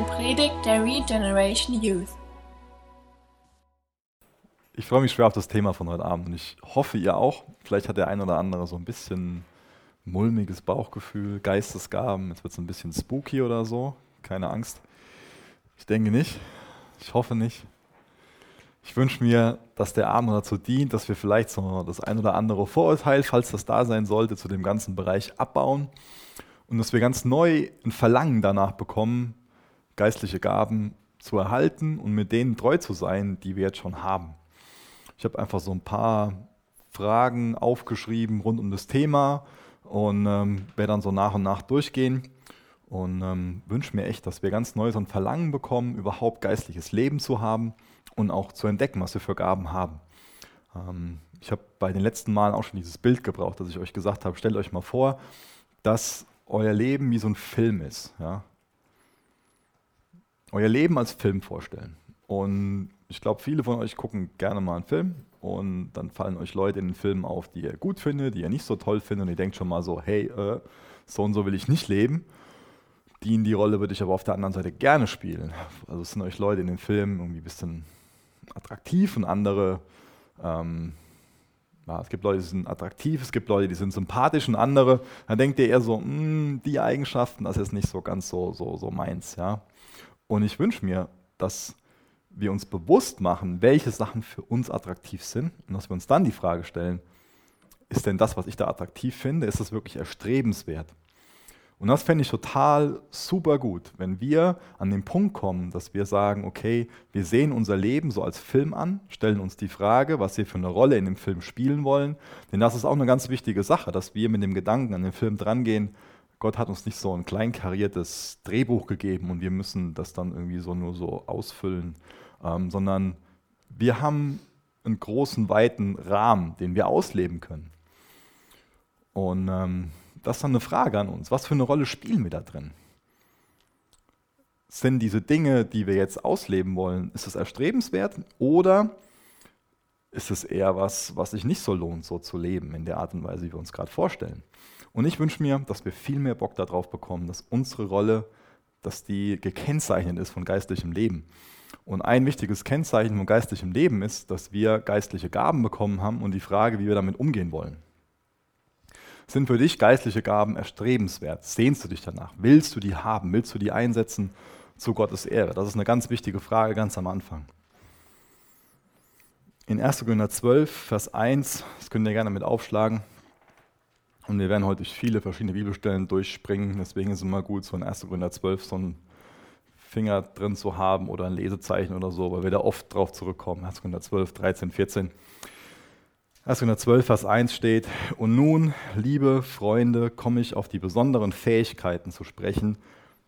eine Predigt der Regeneration Youth. Ich freue mich schwer auf das Thema von heute Abend und ich hoffe, ihr auch. Vielleicht hat der ein oder andere so ein bisschen mulmiges Bauchgefühl, Geistesgaben. Jetzt wird es ein bisschen spooky oder so. Keine Angst. Ich denke nicht. Ich hoffe nicht. Ich wünsche mir, dass der Abend dazu dient, dass wir vielleicht so das ein oder andere Vorurteil, falls das da sein sollte, zu dem ganzen Bereich abbauen und dass wir ganz neu ein Verlangen danach bekommen, geistliche Gaben zu erhalten und mit denen treu zu sein, die wir jetzt schon haben. Ich habe einfach so ein paar Fragen aufgeschrieben rund um das Thema und ähm, werde dann so nach und nach durchgehen und ähm, wünsche mir echt, dass wir ganz neu so ein Verlangen bekommen, überhaupt geistliches Leben zu haben und auch zu entdecken, was wir für Gaben haben. Ähm, ich habe bei den letzten Malen auch schon dieses Bild gebraucht, dass ich euch gesagt habe, stellt euch mal vor, dass euer Leben wie so ein Film ist. Ja? Euer Leben als Film vorstellen. Und ich glaube, viele von euch gucken gerne mal einen Film und dann fallen euch Leute in den Filmen auf, die ihr gut findet, die ihr nicht so toll findet und ihr denkt schon mal so, hey, äh, so und so will ich nicht leben. Die in die Rolle würde ich aber auf der anderen Seite gerne spielen. Also es sind euch Leute in den Filmen irgendwie ein bisschen attraktiv und andere, ähm, ja, es gibt Leute, die sind attraktiv, es gibt Leute, die sind sympathisch und andere, dann denkt ihr eher so, hm, die Eigenschaften, das ist nicht so ganz so, so, so meins. Ja? Und ich wünsche mir, dass wir uns bewusst machen, welche Sachen für uns attraktiv sind und dass wir uns dann die Frage stellen, ist denn das, was ich da attraktiv finde, ist das wirklich erstrebenswert? Und das fände ich total super gut, wenn wir an den Punkt kommen, dass wir sagen, okay, wir sehen unser Leben so als Film an, stellen uns die Frage, was wir für eine Rolle in dem Film spielen wollen. Denn das ist auch eine ganz wichtige Sache, dass wir mit dem Gedanken an den Film drangehen, Gott hat uns nicht so ein kleinkariertes Drehbuch gegeben und wir müssen das dann irgendwie so nur so ausfüllen, ähm, sondern wir haben einen großen, weiten Rahmen, den wir ausleben können. Und ähm, das ist dann eine Frage an uns. Was für eine Rolle spielen wir da drin? Sind diese Dinge, die wir jetzt ausleben wollen, ist es erstrebenswert oder ist es eher was, was sich nicht so lohnt, so zu leben, in der Art und Weise, wie wir uns gerade vorstellen? Und ich wünsche mir, dass wir viel mehr Bock darauf bekommen, dass unsere Rolle, dass die gekennzeichnet ist von geistlichem Leben. Und ein wichtiges Kennzeichen von geistlichem Leben ist, dass wir geistliche Gaben bekommen haben und die Frage, wie wir damit umgehen wollen. Sind für dich geistliche Gaben erstrebenswert? Sehnst du dich danach? Willst du die haben? Willst du die einsetzen zu Gottes Ehre? Das ist eine ganz wichtige Frage ganz am Anfang. In 1. Korinther 12, Vers 1, das könnt ihr gerne mit aufschlagen. Und wir werden heute viele verschiedene Bibelstellen durchspringen. Deswegen ist es immer gut, so in 1. Korinther 12 so einen Finger drin zu haben oder ein Lesezeichen oder so, weil wir da oft drauf zurückkommen. 1. Korinther 12, 13, 14. 1. Korinther 12, Vers 1 steht, und nun, liebe Freunde, komme ich auf die besonderen Fähigkeiten zu sprechen,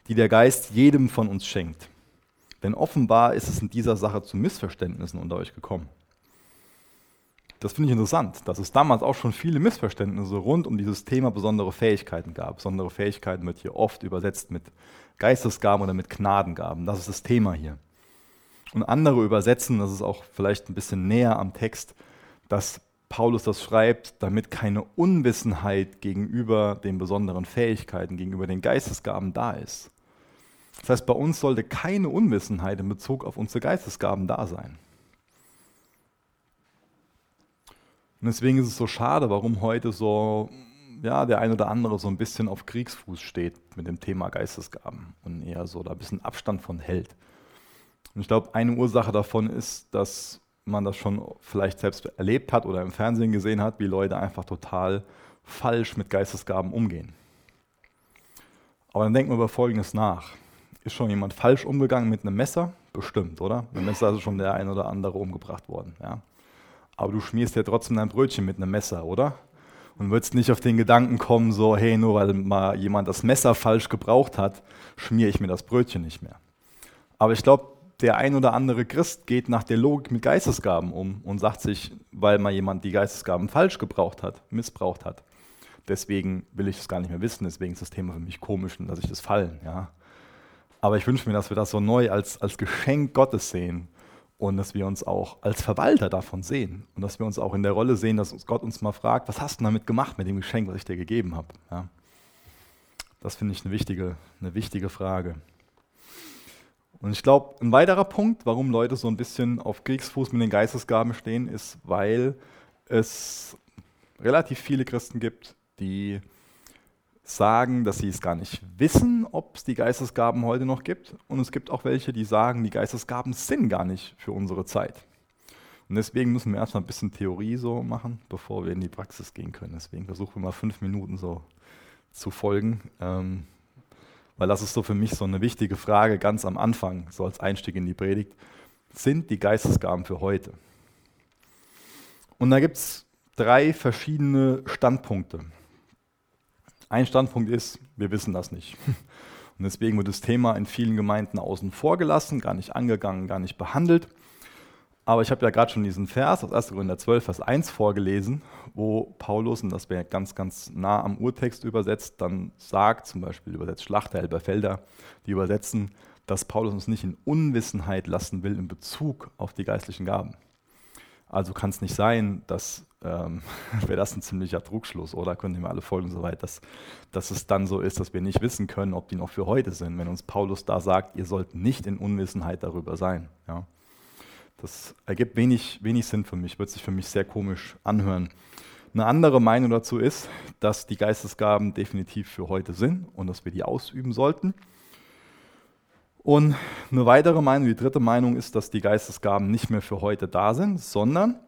die der Geist jedem von uns schenkt. Denn offenbar ist es in dieser Sache zu Missverständnissen unter euch gekommen. Das finde ich interessant, dass es damals auch schon viele Missverständnisse rund um dieses Thema besondere Fähigkeiten gab. Besondere Fähigkeiten wird hier oft übersetzt mit Geistesgaben oder mit Gnadengaben. Das ist das Thema hier. Und andere übersetzen, das ist auch vielleicht ein bisschen näher am Text, dass Paulus das schreibt, damit keine Unwissenheit gegenüber den besonderen Fähigkeiten, gegenüber den Geistesgaben da ist. Das heißt, bei uns sollte keine Unwissenheit in Bezug auf unsere Geistesgaben da sein. Und deswegen ist es so schade, warum heute so ja, der ein oder andere so ein bisschen auf Kriegsfuß steht mit dem Thema Geistesgaben und eher so da ein bisschen Abstand von hält. Und ich glaube, eine Ursache davon ist, dass man das schon vielleicht selbst erlebt hat oder im Fernsehen gesehen hat, wie Leute einfach total falsch mit Geistesgaben umgehen. Aber dann denken wir über Folgendes nach. Ist schon jemand falsch umgegangen mit einem Messer? Bestimmt, oder? Mit einem Messer ist schon der ein oder andere umgebracht worden. Ja? Aber du schmierst ja trotzdem dein Brötchen mit einem Messer, oder? Und würdest nicht auf den Gedanken kommen, so, hey, nur weil mal jemand das Messer falsch gebraucht hat, schmiere ich mir das Brötchen nicht mehr. Aber ich glaube, der ein oder andere Christ geht nach der Logik mit Geistesgaben um und sagt sich, weil mal jemand die Geistesgaben falsch gebraucht hat, missbraucht hat. Deswegen will ich es gar nicht mehr wissen, deswegen ist das Thema für mich komisch und lasse ich das fallen. Ja. Aber ich wünsche mir, dass wir das so neu als, als Geschenk Gottes sehen und dass wir uns auch als Verwalter davon sehen und dass wir uns auch in der Rolle sehen, dass Gott uns mal fragt, was hast du damit gemacht mit dem Geschenk, was ich dir gegeben habe. Ja. Das finde ich eine wichtige, eine wichtige Frage. Und ich glaube, ein weiterer Punkt, warum Leute so ein bisschen auf Kriegsfuß mit den Geistesgaben stehen, ist, weil es relativ viele Christen gibt, die sagen, dass sie es gar nicht wissen, ob es die Geistesgaben heute noch gibt. Und es gibt auch welche, die sagen, die Geistesgaben sind gar nicht für unsere Zeit. Und deswegen müssen wir erstmal ein bisschen Theorie so machen, bevor wir in die Praxis gehen können. Deswegen versuchen wir mal fünf Minuten so zu folgen, ähm, weil das ist so für mich so eine wichtige Frage ganz am Anfang, so als Einstieg in die Predigt. Sind die Geistesgaben für heute? Und da gibt es drei verschiedene Standpunkte. Ein Standpunkt ist, wir wissen das nicht. Und deswegen wird das Thema in vielen Gemeinden außen vor gelassen, gar nicht angegangen, gar nicht behandelt. Aber ich habe ja gerade schon diesen Vers aus 1. Korinther 12, Vers 1 vorgelesen, wo Paulus, und das wäre ganz, ganz nah am Urtext übersetzt, dann sagt, zum Beispiel übersetzt Schlachter, Elberfelder, die übersetzen, dass Paulus uns nicht in Unwissenheit lassen will in Bezug auf die geistlichen Gaben. Also kann es nicht sein, dass ähm, wäre das ein ziemlicher Trugschluss, oder? Können wir alle folgen soweit, dass, dass es dann so ist, dass wir nicht wissen können, ob die noch für heute sind, wenn uns Paulus da sagt, ihr sollt nicht in Unwissenheit darüber sein. Ja? Das ergibt wenig, wenig Sinn für mich, wird sich für mich sehr komisch anhören. Eine andere Meinung dazu ist, dass die Geistesgaben definitiv für heute sind und dass wir die ausüben sollten. Und eine weitere Meinung, die dritte Meinung ist, dass die Geistesgaben nicht mehr für heute da sind, sondern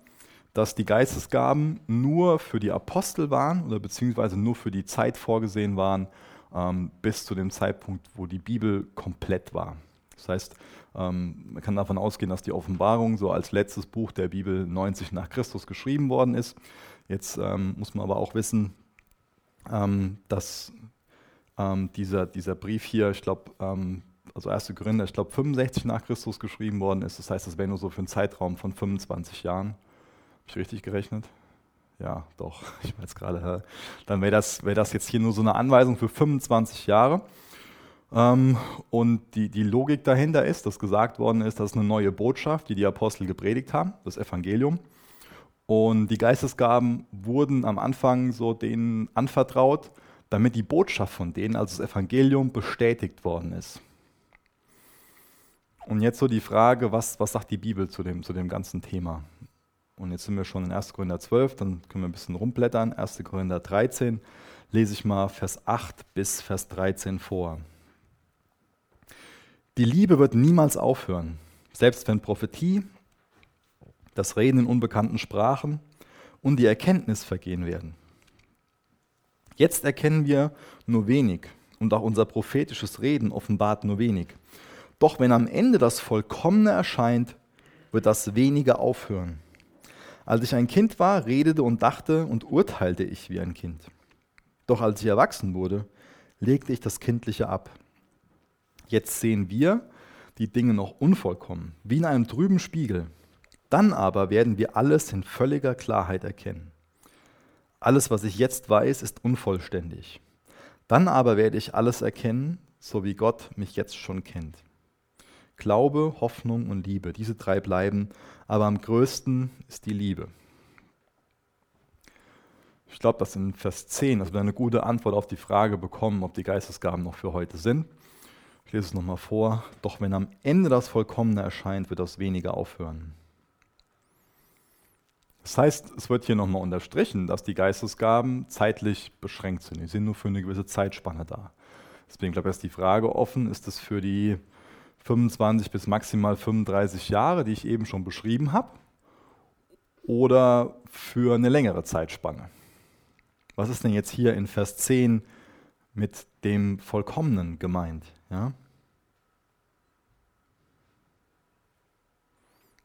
dass die Geistesgaben nur für die Apostel waren oder beziehungsweise nur für die Zeit vorgesehen waren, ähm, bis zu dem Zeitpunkt, wo die Bibel komplett war. Das heißt, ähm, man kann davon ausgehen, dass die Offenbarung so als letztes Buch der Bibel 90 nach Christus geschrieben worden ist. Jetzt ähm, muss man aber auch wissen, ähm, dass ähm, dieser, dieser Brief hier, ich glaube, ähm, also 1. Korinther, ich glaube 65 nach Christus geschrieben worden ist. Das heißt, das wäre nur so für einen Zeitraum von 25 Jahren. Habe ich richtig gerechnet? Ja, doch, ich weiß gerade. Dann wäre das, wär das jetzt hier nur so eine Anweisung für 25 Jahre. Ähm, und die, die Logik dahinter ist, dass gesagt worden ist, das ist eine neue Botschaft, die die Apostel gepredigt haben, das Evangelium. Und die Geistesgaben wurden am Anfang so denen anvertraut, damit die Botschaft von denen, also das Evangelium, bestätigt worden ist. Und jetzt so die Frage, was, was sagt die Bibel zu dem, zu dem ganzen Thema? Und jetzt sind wir schon in 1. Korinther 12, dann können wir ein bisschen rumblättern. 1. Korinther 13 lese ich mal Vers 8 bis Vers 13 vor. Die Liebe wird niemals aufhören, selbst wenn Prophetie, das Reden in unbekannten Sprachen und die Erkenntnis vergehen werden. Jetzt erkennen wir nur wenig und auch unser prophetisches Reden offenbart nur wenig. Doch wenn am Ende das Vollkommene erscheint, wird das Wenige aufhören. Als ich ein Kind war, redete und dachte und urteilte ich wie ein Kind. Doch als ich erwachsen wurde, legte ich das Kindliche ab. Jetzt sehen wir die Dinge noch unvollkommen, wie in einem trüben Spiegel. Dann aber werden wir alles in völliger Klarheit erkennen. Alles, was ich jetzt weiß, ist unvollständig. Dann aber werde ich alles erkennen, so wie Gott mich jetzt schon kennt. Glaube, Hoffnung und Liebe, diese drei bleiben, aber am größten ist die Liebe. Ich glaube, dass in Vers 10, dass wir eine gute Antwort auf die Frage bekommen, ob die Geistesgaben noch für heute sind. Ich lese es nochmal vor. Doch wenn am Ende das Vollkommene erscheint, wird das weniger aufhören. Das heißt, es wird hier nochmal unterstrichen, dass die Geistesgaben zeitlich beschränkt sind. Die sind nur für eine gewisse Zeitspanne da. Deswegen glaube ich, ist die Frage offen, ist es für die 25 bis maximal 35 Jahre, die ich eben schon beschrieben habe, oder für eine längere Zeitspanne. Was ist denn jetzt hier in Vers 10 mit dem Vollkommenen gemeint? Ja?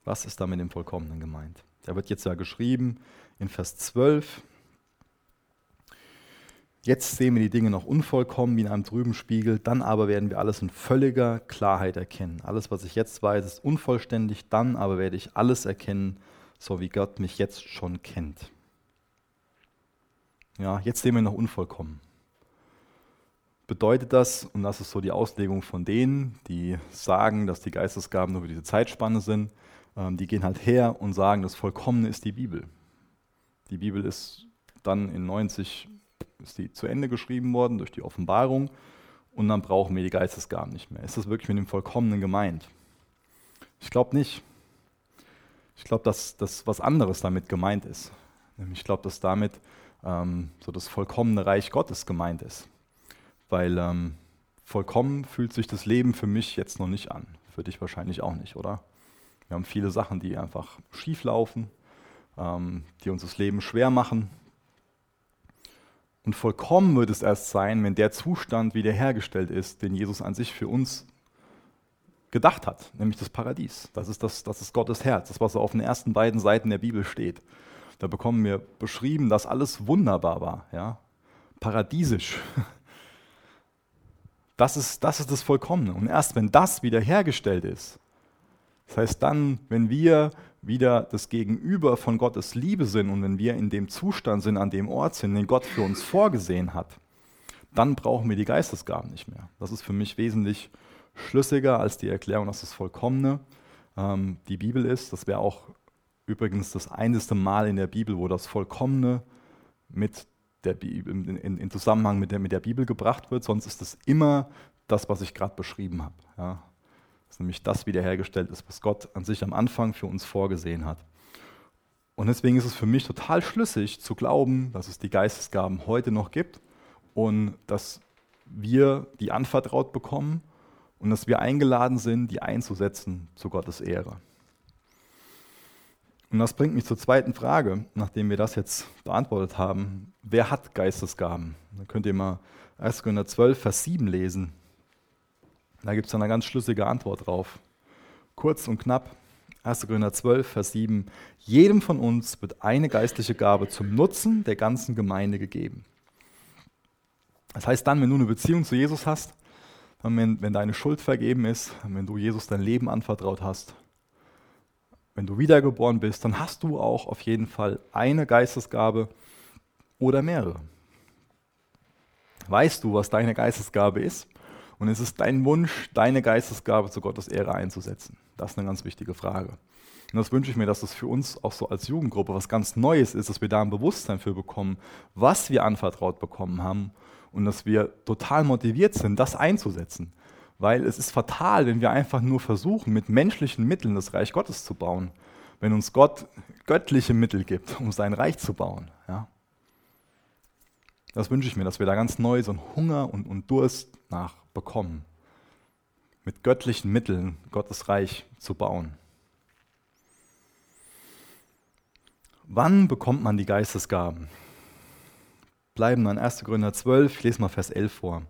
Was ist da mit dem Vollkommenen gemeint? Da wird jetzt ja geschrieben in Vers 12, Jetzt sehen wir die Dinge noch unvollkommen wie in einem trüben Spiegel, dann aber werden wir alles in völliger Klarheit erkennen. Alles, was ich jetzt weiß, ist unvollständig, dann aber werde ich alles erkennen, so wie Gott mich jetzt schon kennt. Ja, jetzt sehen wir noch unvollkommen. Bedeutet das, und das ist so die Auslegung von denen, die sagen, dass die Geistesgaben nur für diese Zeitspanne sind, ähm, die gehen halt her und sagen, das Vollkommene ist die Bibel. Die Bibel ist dann in 90 ist die zu Ende geschrieben worden durch die Offenbarung. und dann brauchen wir die Geistesgaben nicht mehr. Ist das wirklich mit dem Vollkommenen gemeint? Ich glaube nicht. Ich glaube, dass das was anderes damit gemeint ist. Ich glaube, dass damit ähm, so das vollkommene Reich Gottes gemeint ist. Weil ähm, vollkommen fühlt sich das Leben für mich jetzt noch nicht an. Für dich wahrscheinlich auch nicht, oder? Wir haben viele Sachen, die einfach schief laufen, ähm, die uns das Leben schwer machen. Und vollkommen wird es erst sein, wenn der Zustand wiederhergestellt ist, den Jesus an sich für uns gedacht hat, nämlich das Paradies. Das ist, das, das ist Gottes Herz, das, was auf den ersten beiden Seiten der Bibel steht. Da bekommen wir beschrieben, dass alles wunderbar war, ja? paradiesisch. Das ist, das ist das Vollkommene. Und erst wenn das wiederhergestellt ist, das heißt dann, wenn wir wieder das Gegenüber von Gottes Liebe sind und wenn wir in dem Zustand sind, an dem Ort sind, den Gott für uns vorgesehen hat, dann brauchen wir die Geistesgaben nicht mehr. Das ist für mich wesentlich schlüssiger als die Erklärung, dass das Vollkommene ähm, die Bibel ist. Das wäre auch übrigens das einzige Mal in der Bibel, wo das Vollkommene mit der Bibel, in, in, Zusammenhang mit der, mit der Bibel gebracht wird. Sonst ist es immer das, was ich gerade beschrieben habe. Ja. Dass nämlich das wiederhergestellt ist, was Gott an sich am Anfang für uns vorgesehen hat. Und deswegen ist es für mich total schlüssig zu glauben, dass es die Geistesgaben heute noch gibt und dass wir die anvertraut bekommen und dass wir eingeladen sind, die einzusetzen zu Gottes Ehre. Und das bringt mich zur zweiten Frage, nachdem wir das jetzt beantwortet haben. Wer hat Geistesgaben? Da könnt ihr mal 1. Korinther 12, Vers 7 lesen. Da gibt es eine ganz schlüssige Antwort drauf. Kurz und knapp. 1. Korinther 12, Vers 7. Jedem von uns wird eine geistliche Gabe zum Nutzen der ganzen Gemeinde gegeben. Das heißt dann, wenn du eine Beziehung zu Jesus hast, wenn, wenn deine Schuld vergeben ist, wenn du Jesus dein Leben anvertraut hast, wenn du wiedergeboren bist, dann hast du auch auf jeden Fall eine Geistesgabe oder mehrere. Weißt du, was deine Geistesgabe ist? Und es ist dein Wunsch, deine Geistesgabe zu Gottes Ehre einzusetzen. Das ist eine ganz wichtige Frage. Und das wünsche ich mir, dass das für uns auch so als Jugendgruppe was ganz Neues ist, dass wir da ein Bewusstsein für bekommen, was wir anvertraut bekommen haben und dass wir total motiviert sind, das einzusetzen. Weil es ist fatal, wenn wir einfach nur versuchen, mit menschlichen Mitteln das Reich Gottes zu bauen. Wenn uns Gott göttliche Mittel gibt, um sein Reich zu bauen. Ja? Das wünsche ich mir, dass wir da ganz neu so einen Hunger und, und Durst nach bekommen. Mit göttlichen Mitteln Gottes Reich zu bauen. Wann bekommt man die Geistesgaben? Bleiben dann 1. Korinther 12, ich lese mal Vers 11 vor.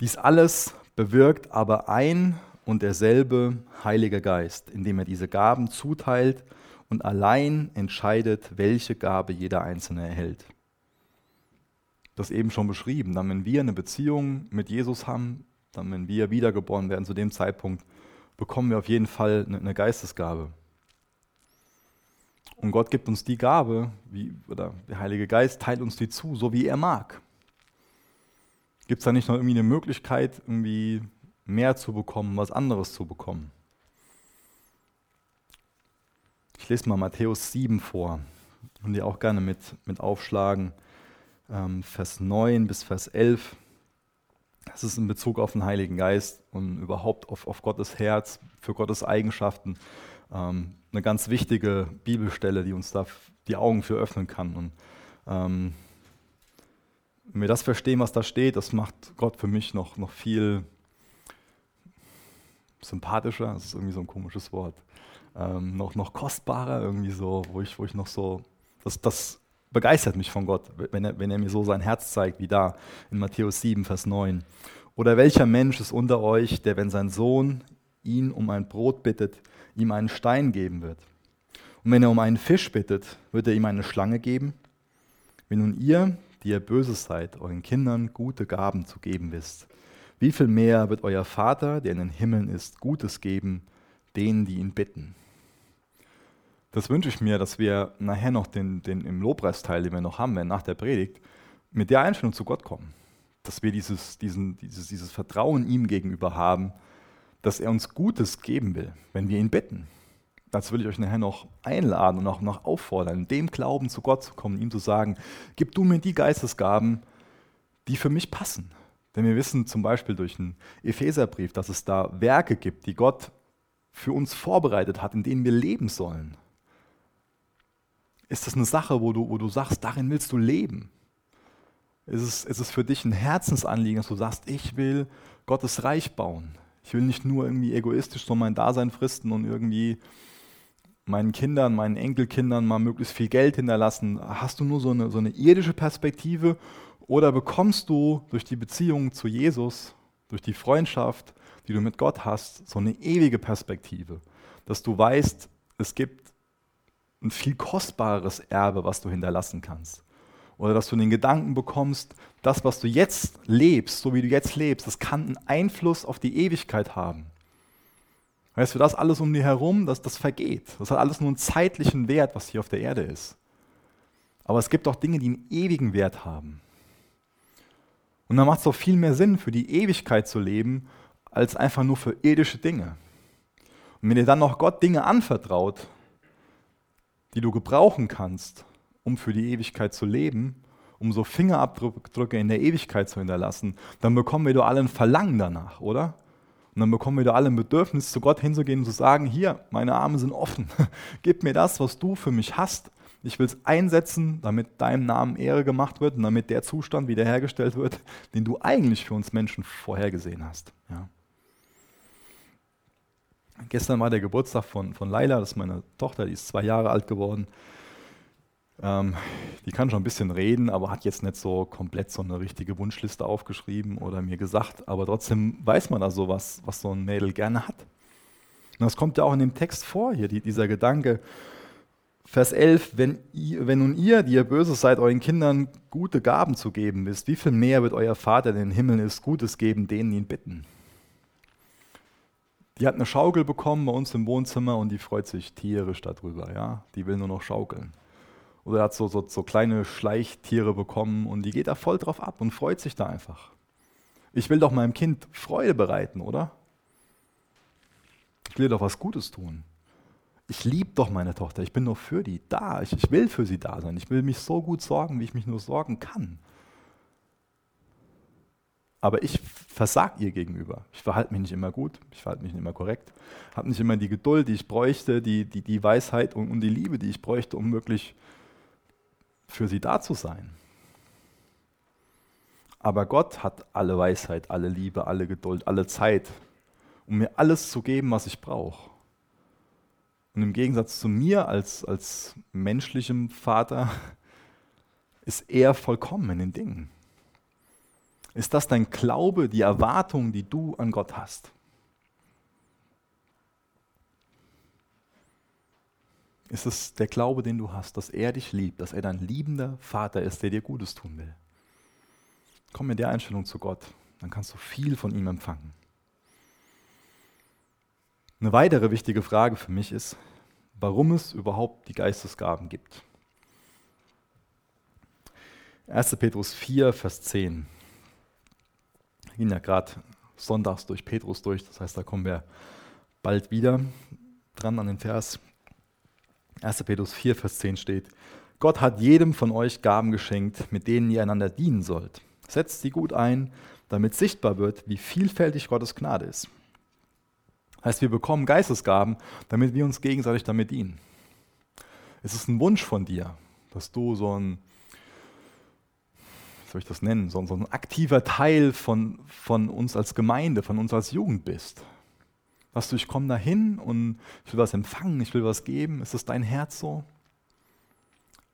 Dies alles bewirkt aber ein und derselbe Heilige Geist, indem er diese Gaben zuteilt und allein entscheidet, welche Gabe jeder Einzelne erhält. Das eben schon beschrieben. Dann, wenn wir eine Beziehung mit Jesus haben, dann, wenn wir wiedergeboren werden zu dem Zeitpunkt, bekommen wir auf jeden Fall eine Geistesgabe. Und Gott gibt uns die Gabe, wie, oder der Heilige Geist teilt uns die zu, so wie er mag. Gibt es da nicht noch irgendwie eine Möglichkeit, irgendwie mehr zu bekommen, was anderes zu bekommen? Ich lese mal Matthäus 7 vor und die auch gerne mit, mit aufschlagen. Ähm, Vers 9 bis Vers 11. Das ist in Bezug auf den Heiligen Geist und überhaupt auf, auf Gottes Herz, für Gottes Eigenschaften. Ähm, eine ganz wichtige Bibelstelle, die uns da die Augen für öffnen kann. Und ähm, wenn wir das verstehen, was da steht, das macht Gott für mich noch, noch viel sympathischer, das ist irgendwie so ein komisches Wort, ähm, noch, noch kostbarer, irgendwie so, wo ich, wo ich noch so, das, das begeistert mich von Gott, wenn er, wenn er mir so sein Herz zeigt, wie da in Matthäus 7, Vers 9. Oder welcher Mensch ist unter euch, der, wenn sein Sohn ihn um ein Brot bittet, ihm einen Stein geben wird? Und wenn er um einen Fisch bittet, wird er ihm eine Schlange geben? Wenn nun ihr, die ihr Böses seid, euren Kindern gute Gaben zu geben wisst. Wie viel mehr wird euer Vater, der in den Himmeln ist, Gutes geben, denen, die ihn bitten? Das wünsche ich mir, dass wir nachher noch den, den im Lobpreisteil, den wir noch haben werden, nach der Predigt, mit der Einstellung zu Gott kommen. Dass wir dieses, diesen, dieses, dieses Vertrauen ihm gegenüber haben, dass er uns Gutes geben will, wenn wir ihn bitten dazu will ich euch nachher noch einladen und auch noch auffordern, dem Glauben zu Gott zu kommen, ihm zu sagen, gib du mir die Geistesgaben, die für mich passen, Denn wir wissen zum Beispiel durch den Epheserbrief, dass es da Werke gibt, die Gott für uns vorbereitet hat, in denen wir leben sollen. Ist das eine Sache, wo du, wo du sagst, darin willst du leben? Ist es, ist es für dich ein Herzensanliegen, dass du sagst, ich will Gottes Reich bauen? Ich will nicht nur irgendwie egoistisch so mein Dasein fristen und irgendwie meinen Kindern, meinen Enkelkindern mal möglichst viel Geld hinterlassen. Hast du nur so eine, so eine irdische Perspektive oder bekommst du durch die Beziehung zu Jesus, durch die Freundschaft, die du mit Gott hast, so eine ewige Perspektive, dass du weißt, es gibt ein viel kostbareres Erbe, was du hinterlassen kannst. Oder dass du den Gedanken bekommst, das, was du jetzt lebst, so wie du jetzt lebst, das kann einen Einfluss auf die Ewigkeit haben. Weißt du, das alles um dir herum, das, das vergeht. Das hat alles nur einen zeitlichen Wert, was hier auf der Erde ist. Aber es gibt auch Dinge, die einen ewigen Wert haben. Und dann macht es auch viel mehr Sinn, für die Ewigkeit zu leben, als einfach nur für irdische Dinge. Und wenn dir dann noch Gott Dinge anvertraut, die du gebrauchen kannst, um für die Ewigkeit zu leben, um so Fingerabdrücke in der Ewigkeit zu hinterlassen, dann bekommen wir doch alle ein Verlangen danach, oder? Und dann bekommen wir doch alle ein Bedürfnis, zu Gott hinzugehen und zu sagen, hier, meine Arme sind offen, gib mir das, was du für mich hast. Ich will es einsetzen, damit deinem Namen Ehre gemacht wird und damit der Zustand wiederhergestellt wird, den du eigentlich für uns Menschen vorhergesehen hast. Ja. Gestern war der Geburtstag von, von Laila, das ist meine Tochter, die ist zwei Jahre alt geworden. Ähm, die kann schon ein bisschen reden, aber hat jetzt nicht so komplett so eine richtige Wunschliste aufgeschrieben oder mir gesagt. Aber trotzdem weiß man da so was, was so ein Mädel gerne hat. Und das kommt ja auch in dem Text vor, hier die, dieser Gedanke. Vers 11, wenn, wenn nun ihr, die ihr böse seid, euren Kindern gute Gaben zu geben wisst, wie viel mehr wird euer Vater, in den Himmeln ist, Gutes geben, denen ihn bitten? Die hat eine Schaukel bekommen bei uns im Wohnzimmer und die freut sich tierisch darüber. Ja? Die will nur noch schaukeln. Oder hat so, so, so kleine Schleichtiere bekommen und die geht da voll drauf ab und freut sich da einfach. Ich will doch meinem Kind Freude bereiten, oder? Ich will doch was Gutes tun. Ich liebe doch meine Tochter. Ich bin doch für die da. Ich, ich will für sie da sein. Ich will mich so gut sorgen, wie ich mich nur sorgen kann aber ich versag ihr gegenüber. Ich verhalte mich nicht immer gut, ich verhalte mich nicht immer korrekt, habe nicht immer die Geduld, die ich bräuchte, die, die, die Weisheit und, und die Liebe, die ich bräuchte, um wirklich für sie da zu sein. Aber Gott hat alle Weisheit, alle Liebe, alle Geduld, alle Zeit, um mir alles zu geben, was ich brauche. Und im Gegensatz zu mir als, als menschlichem Vater ist er vollkommen in den Dingen. Ist das dein Glaube, die Erwartung, die du an Gott hast? Ist es der Glaube, den du hast, dass er dich liebt, dass er dein liebender Vater ist, der dir Gutes tun will? Komm mit der Einstellung zu Gott, dann kannst du viel von ihm empfangen. Eine weitere wichtige Frage für mich ist, warum es überhaupt die Geistesgaben gibt. 1. Petrus 4, Vers 10. Gehen ja gerade sonntags durch Petrus durch, das heißt, da kommen wir bald wieder dran an den Vers. 1. Petrus 4, Vers 10 steht, Gott hat jedem von euch Gaben geschenkt, mit denen ihr einander dienen sollt. Setzt sie gut ein, damit sichtbar wird, wie vielfältig Gottes Gnade ist. Heißt, wir bekommen Geistesgaben, damit wir uns gegenseitig damit dienen. Es ist ein Wunsch von dir, dass du so ein soll ich das nennen, so, ein aktiver Teil von, von uns als Gemeinde, von uns als Jugend bist. Dass du, ich komme da hin und ich will was empfangen, ich will was geben. Ist das dein Herz so?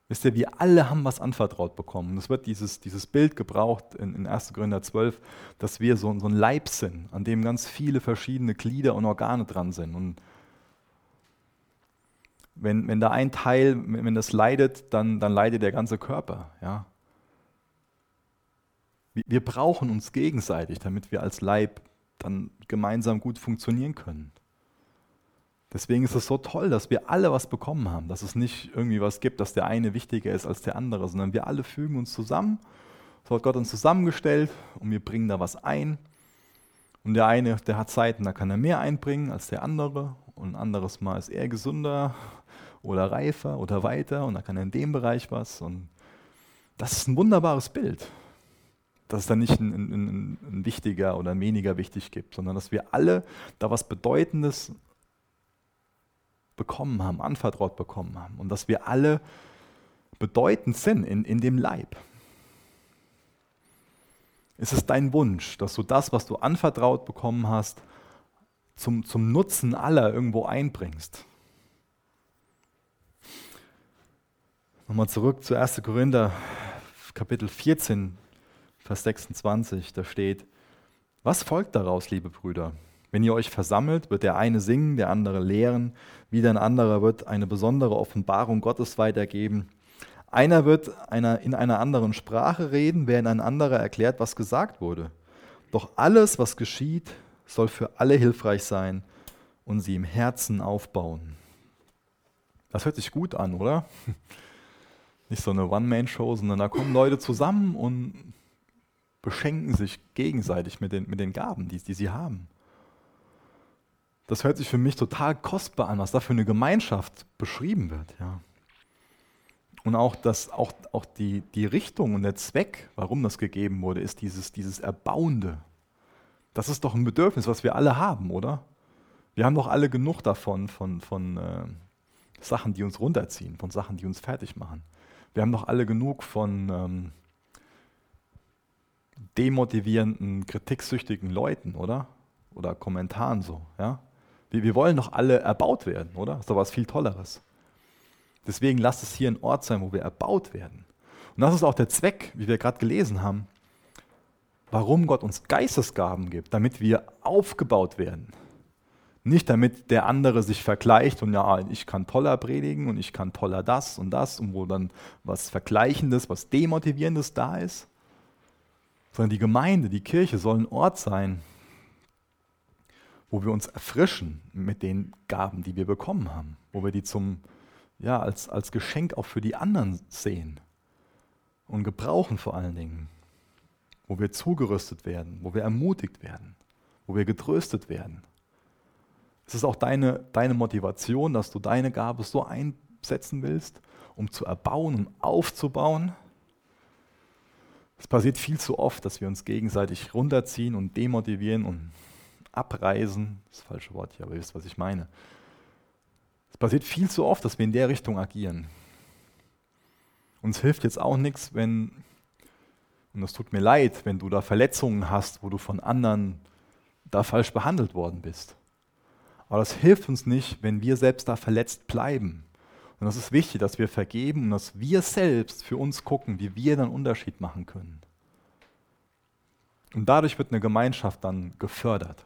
Wisst ihr, wir alle haben was anvertraut bekommen. Es wird dieses, dieses Bild gebraucht in, in 1. Korinther 12, dass wir so, so ein Leib sind, an dem ganz viele verschiedene Glieder und Organe dran sind. Und wenn, wenn da ein Teil, wenn das leidet, dann, dann leidet der ganze Körper. Ja? Wir brauchen uns gegenseitig, damit wir als Leib dann gemeinsam gut funktionieren können. Deswegen ist es so toll, dass wir alle was bekommen haben, dass es nicht irgendwie was gibt, dass der eine wichtiger ist als der andere, sondern wir alle fügen uns zusammen. So hat Gott uns zusammengestellt und wir bringen da was ein. Und der eine, der hat Zeiten, da kann er mehr einbringen als der andere. Und ein anderes Mal ist er gesünder oder reifer oder weiter und da kann er in dem Bereich was. Und das ist ein wunderbares Bild. Dass es da nicht ein, ein, ein wichtiger oder weniger wichtig gibt, sondern dass wir alle da was Bedeutendes bekommen haben, anvertraut bekommen haben und dass wir alle bedeutend sind in, in dem Leib. Ist es dein Wunsch, dass du das, was du anvertraut bekommen hast, zum, zum Nutzen aller irgendwo einbringst? Nochmal zurück zu 1. Korinther, Kapitel 14, Vers 26, da steht, was folgt daraus, liebe Brüder? Wenn ihr euch versammelt, wird der eine singen, der andere lehren, wieder ein anderer wird eine besondere Offenbarung Gottes weitergeben. Einer wird einer in einer anderen Sprache reden, während ein anderer erklärt, was gesagt wurde. Doch alles, was geschieht, soll für alle hilfreich sein und sie im Herzen aufbauen. Das hört sich gut an, oder? Nicht so eine One-Man-Show, sondern da kommen Leute zusammen und beschenken sich gegenseitig mit den, mit den Gaben, die, die sie haben. Das hört sich für mich total kostbar an, was da für eine Gemeinschaft beschrieben wird. Ja. Und auch, dass auch, auch die, die Richtung und der Zweck, warum das gegeben wurde, ist dieses, dieses Erbauende. Das ist doch ein Bedürfnis, was wir alle haben, oder? Wir haben doch alle genug davon, von, von äh, Sachen, die uns runterziehen, von Sachen, die uns fertig machen. Wir haben doch alle genug von ähm, demotivierenden, kritiksüchtigen Leuten, oder? Oder Kommentaren so, ja? Wir, wir wollen doch alle erbaut werden, oder? Das ist doch was viel Tolleres. Deswegen lasst es hier ein Ort sein, wo wir erbaut werden. Und das ist auch der Zweck, wie wir gerade gelesen haben, warum Gott uns Geistesgaben gibt, damit wir aufgebaut werden. Nicht damit der andere sich vergleicht und ja, ich kann toller predigen und ich kann toller das und das und wo dann was Vergleichendes, was Demotivierendes da ist, sondern die Gemeinde, die Kirche soll ein Ort sein, wo wir uns erfrischen mit den Gaben, die wir bekommen haben, wo wir die zum ja, als, als Geschenk auch für die anderen sehen und gebrauchen vor allen Dingen, wo wir zugerüstet werden, wo wir ermutigt werden, wo wir getröstet werden. Es ist auch deine, deine Motivation, dass du deine Gabe so einsetzen willst, um zu erbauen und aufzubauen. Es passiert viel zu oft, dass wir uns gegenseitig runterziehen und demotivieren und abreisen. Das ist das falsche Wort hier, aber ihr wisst, was ich meine passiert viel zu oft, dass wir in der Richtung agieren. Uns hilft jetzt auch nichts, wenn, und es tut mir leid, wenn du da Verletzungen hast, wo du von anderen da falsch behandelt worden bist. Aber das hilft uns nicht, wenn wir selbst da verletzt bleiben. Und das ist wichtig, dass wir vergeben und dass wir selbst für uns gucken, wie wir dann Unterschied machen können. Und dadurch wird eine Gemeinschaft dann gefördert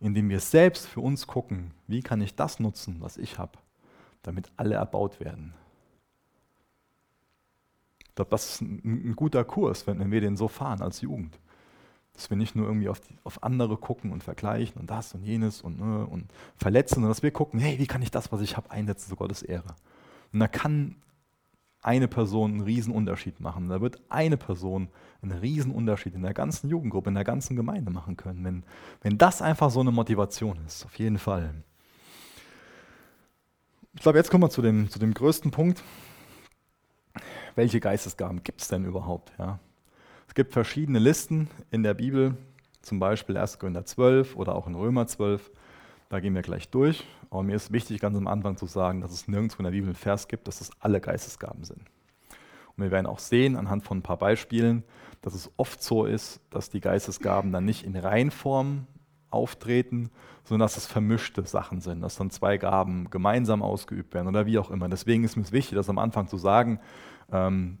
indem wir selbst für uns gucken, wie kann ich das nutzen, was ich habe, damit alle erbaut werden. Ich glaube, das ist ein, ein guter Kurs, wenn, wenn, wir den so fahren als Jugend. Dass wir nicht nur irgendwie auf, die, auf andere gucken und vergleichen und das und jenes und, ne, und verletzen, sondern dass wir gucken, hey, wie kann ich das, was ich habe, einsetzen zu Gottes Ehre. Und da kann eine Person einen Riesenunterschied machen. Da wird eine Person einen Riesenunterschied in der ganzen Jugendgruppe, in der ganzen Gemeinde machen können, wenn, wenn das einfach so eine Motivation ist, auf jeden Fall. Ich glaube, jetzt kommen wir zu dem, zu dem größten Punkt. Welche Geistesgaben gibt es denn überhaupt? Ja? Es gibt verschiedene Listen in der Bibel, zum Beispiel 1. Korinther 12 oder auch in Römer 12. Da gehen wir gleich durch. Aber mir ist wichtig, ganz am Anfang zu sagen, dass es nirgendwo in der Bibel einen Vers gibt, dass es alle Geistesgaben sind. Und wir werden auch sehen, anhand von ein paar Beispielen, dass es oft so ist, dass die Geistesgaben dann nicht in Reihenform auftreten, sondern dass es vermischte Sachen sind, dass dann zwei Gaben gemeinsam ausgeübt werden oder wie auch immer. Deswegen ist mir wichtig, das am Anfang zu sagen. Ähm,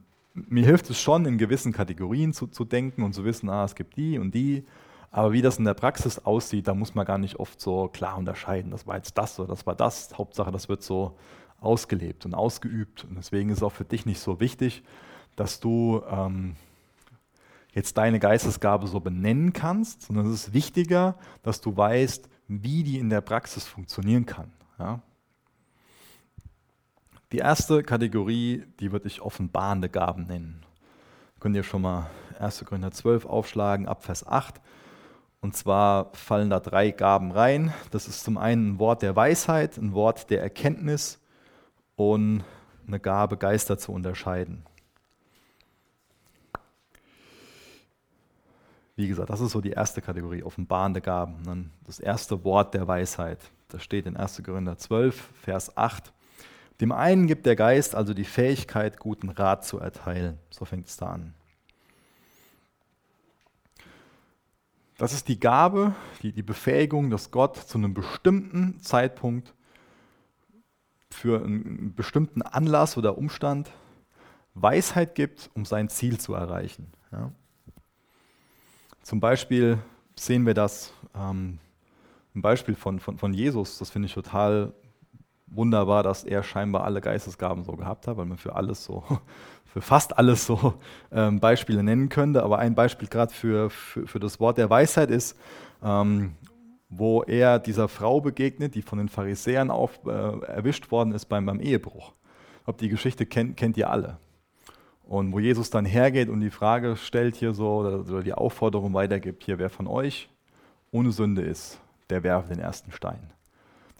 mir hilft es schon, in gewissen Kategorien zu, zu denken und zu wissen, ah, es gibt die und die, aber wie das in der Praxis aussieht, da muss man gar nicht oft so klar unterscheiden. Das war jetzt das oder das war das. Hauptsache, das wird so ausgelebt und ausgeübt. Und deswegen ist es auch für dich nicht so wichtig, dass du ähm, jetzt deine Geistesgabe so benennen kannst, sondern es ist wichtiger, dass du weißt, wie die in der Praxis funktionieren kann. Ja? Die erste Kategorie, die würde ich offenbarende Gaben nennen. Könnt ihr schon mal 1. Korinther 12 aufschlagen, ab Vers 8. Und zwar fallen da drei Gaben rein. Das ist zum einen ein Wort der Weisheit, ein Wort der Erkenntnis und eine Gabe, Geister zu unterscheiden. Wie gesagt, das ist so die erste Kategorie, offenbarende Gaben. Das erste Wort der Weisheit. Das steht in 1. Korinther 12, Vers 8. Dem einen gibt der Geist also die Fähigkeit, guten Rat zu erteilen. So fängt es da an. Das ist die Gabe, die, die Befähigung, dass Gott zu einem bestimmten Zeitpunkt für einen bestimmten Anlass oder Umstand Weisheit gibt, um sein Ziel zu erreichen. Ja. Zum Beispiel sehen wir das, ähm, ein Beispiel von, von, von Jesus, das finde ich total wunderbar, dass er scheinbar alle Geistesgaben so gehabt hat, weil man für alles so, für fast alles so ähm, Beispiele nennen könnte. Aber ein Beispiel gerade für, für, für, das Wort der Weisheit ist, ähm, wo er dieser Frau begegnet, die von den Pharisäern auf, äh, erwischt worden ist beim, beim Ehebruch. Ob die Geschichte kennt, kennt ihr alle. Und wo Jesus dann hergeht und die Frage stellt hier so, oder, oder die Aufforderung weitergibt, hier, wer von euch ohne Sünde ist, der werfe den ersten Stein.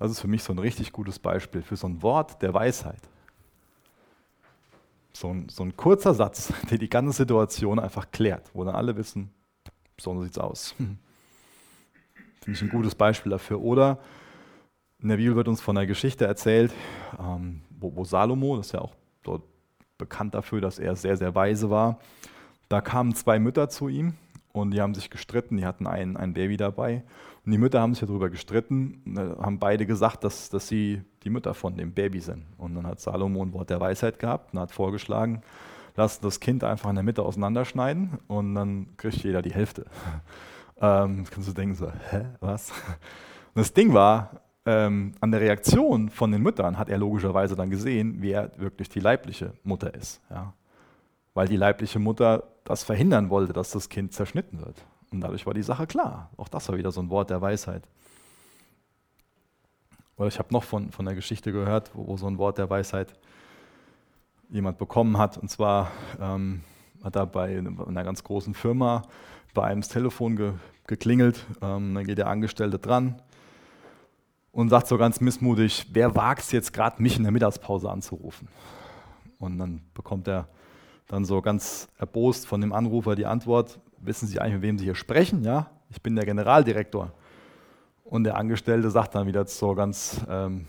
Das ist für mich so ein richtig gutes Beispiel für so ein Wort der Weisheit. So ein, so ein kurzer Satz, der die ganze Situation einfach klärt, wo dann alle wissen, so sieht es aus. Finde ich ein gutes Beispiel dafür. Oder in der Bibel wird uns von einer Geschichte erzählt, ähm, wo, wo, Salomo, das ist ja auch dort bekannt dafür, dass er sehr, sehr weise war, da kamen zwei Mütter zu ihm und die haben sich gestritten, die hatten ein, ein Baby dabei. Und die Mütter haben sich darüber gestritten, haben beide gesagt, dass, dass sie die Mütter von dem Baby sind. Und dann hat Salomo ein Wort der Weisheit gehabt und hat vorgeschlagen, lass das Kind einfach in der Mitte auseinanderschneiden und dann kriegt jeder die Hälfte. ähm, kannst du denken, so, hä, was? Und das Ding war, ähm, an der Reaktion von den Müttern hat er logischerweise dann gesehen, wer wirklich die leibliche Mutter ist. Ja? Weil die leibliche Mutter das verhindern wollte, dass das Kind zerschnitten wird. Und dadurch war die Sache klar. Auch das war wieder so ein Wort der Weisheit. Oder ich habe noch von, von der Geschichte gehört, wo, wo, so ein Wort der Weisheit jemand bekommen hat. Und zwar ähm, hat er bei einer ganz großen Firma bei einem das Telefon ge, geklingelt. Ähm, dann geht der Angestellte dran und sagt so ganz missmutig, wer wagt es jetzt gerade, mich in der Mittagspause anzurufen? Und dann bekommt er dann so ganz erbost von dem Anrufer die Antwort, wissen Sie eigentlich, mit wem Sie hier sprechen? Ja, ich bin der Generaldirektor. Und der Angestellte sagt dann wieder so ganz ähm,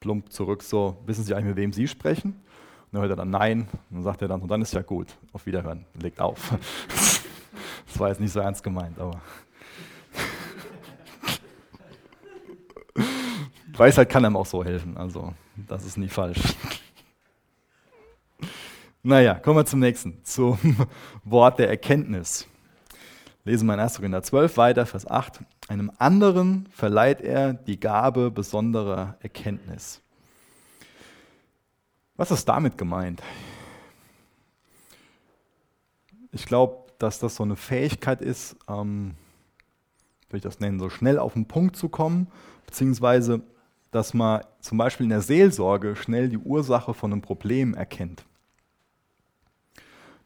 plump zurück, so, wissen Sie eigentlich, mit wem Sie sprechen? Und dann hört er dann Nein. Und dann sagt er dann, und dann ist ja gut, auf Wiederhören, legt auf. das war jetzt nicht so ernst gemeint, aber. Weisheit kann einem auch so helfen, also das ist nie falsch. Naja, kommen wir zum nächsten, zum Wort der Erkenntnis. Lesen wir in 1. Korinther 12 weiter, Vers 8. Einem anderen verleiht er die Gabe besonderer Erkenntnis. Was ist damit gemeint? Ich glaube, dass das so eine Fähigkeit ist, ähm, würde ich das nennen, so schnell auf den Punkt zu kommen, beziehungsweise, dass man zum Beispiel in der Seelsorge schnell die Ursache von einem Problem erkennt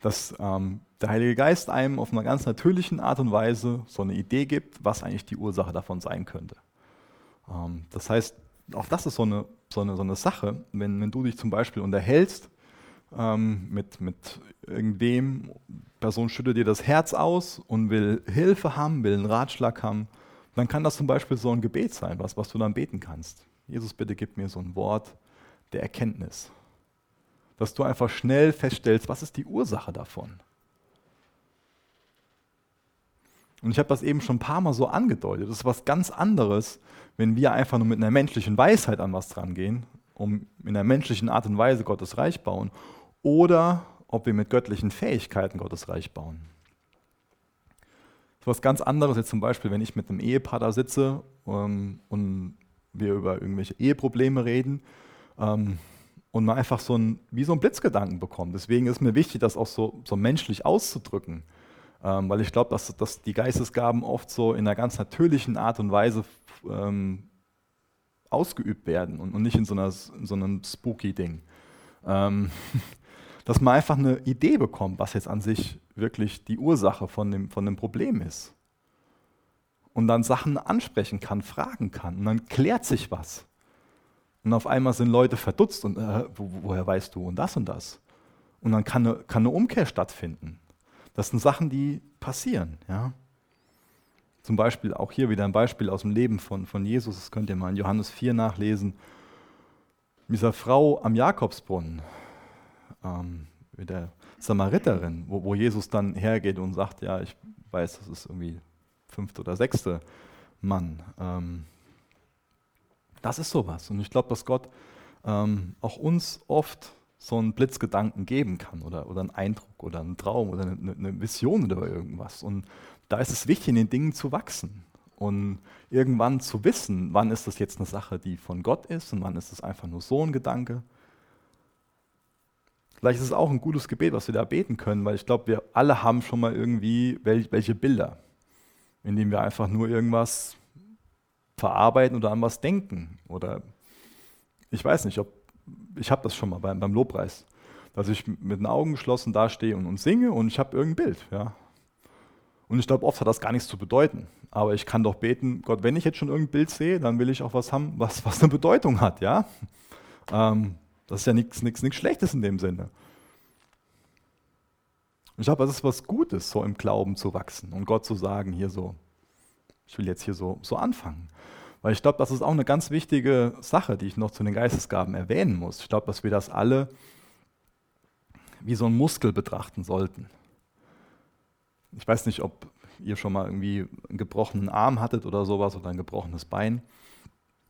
dass ähm, der Heilige Geist einem auf einer ganz natürlichen Art und Weise so eine Idee gibt, was eigentlich die Ursache davon sein könnte. Ähm, das heißt, auch das ist so eine, so eine, so eine Sache, wenn, wenn du dich zum Beispiel unterhältst ähm, mit, mit irgendwem, Person schüttet dir das Herz aus und will Hilfe haben, will einen Ratschlag haben, dann kann das zum Beispiel so ein Gebet sein, was, was du dann beten kannst. Jesus, bitte gib mir so ein Wort der Erkenntnis dass du einfach schnell feststellst, was ist die Ursache davon. Und ich habe das eben schon ein paar Mal so angedeutet. Das ist was ganz anderes, wenn wir einfach nur mit einer menschlichen Weisheit an was drangehen, um in einer menschlichen Art und Weise Gottes Reich bauen, oder ob wir mit göttlichen Fähigkeiten Gottes Reich bauen. Das ist was ganz anderes jetzt zum Beispiel, wenn ich mit einem Ehepaar da sitze ähm, und wir über irgendwelche Eheprobleme reden. Ähm, und man einfach so ein, wie so ein Blitzgedanken bekommt. Deswegen ist mir wichtig, das auch so, so menschlich auszudrücken. Ähm, weil ich glaube, dass, dass die Geistesgaben oft so in einer ganz natürlichen Art und Weise ähm, ausgeübt werden und, und, nicht in so, einer, in so einem spooky Ding. Ähm, dass man einfach eine Idee bekommt, was jetzt an sich wirklich die Ursache von dem, von dem Problem ist. Und dann Sachen ansprechen kann, fragen kann. Und dann klärt sich was. Und auf einmal sind Leute verdutzt und äh, wo, woher weißt du und das und das. Und dann kann eine, kann eine Umkehr stattfinden. Das sind Sachen, die passieren. Ja? Zum Beispiel auch hier wieder ein Beispiel aus dem Leben von, von Jesus, das könnt ihr mal in Johannes 4 nachlesen. Mit dieser Frau am Jakobsbrunnen, ähm, mit der Samariterin, wo, wo Jesus dann hergeht und sagt, ja, ich weiß, das ist irgendwie fünfte oder sechste Mann. Ähm, das ist sowas. Und ich glaube, dass Gott ähm, auch uns oft so einen Blitzgedanken geben kann oder, oder einen Eindruck oder einen Traum oder eine, eine Vision oder irgendwas. Und da ist es wichtig, in den Dingen zu wachsen und irgendwann zu wissen, wann ist das jetzt eine Sache, die von Gott ist und wann ist es einfach nur so ein Gedanke. Vielleicht ist es auch ein gutes Gebet, was wir da beten können, weil ich glaube, wir alle haben schon mal irgendwie welche Bilder, in denen wir einfach nur irgendwas verarbeiten oder an was denken. Oder ich weiß nicht, ob ich habe das schon mal beim, beim Lobpreis, dass ich mit den Augen geschlossen dastehe und, und singe und ich habe irgendein Bild. Ja. Und ich glaube, oft hat das gar nichts zu bedeuten. Aber ich kann doch beten, Gott, wenn ich jetzt schon irgendein Bild sehe, dann will ich auch was haben, was, was eine Bedeutung hat. Ja? Ähm, das ist ja nichts Schlechtes in dem Sinne. Ich glaube, das ist was Gutes, so im Glauben zu wachsen und Gott zu sagen, hier so, ich will jetzt hier so, so anfangen. Weil ich glaube, das ist auch eine ganz wichtige Sache, die ich noch zu den Geistesgaben erwähnen muss. Ich glaube, dass wir das alle wie so ein Muskel betrachten sollten. Ich weiß nicht, ob ihr schon mal irgendwie einen gebrochenen Arm hattet oder sowas oder ein gebrochenes Bein.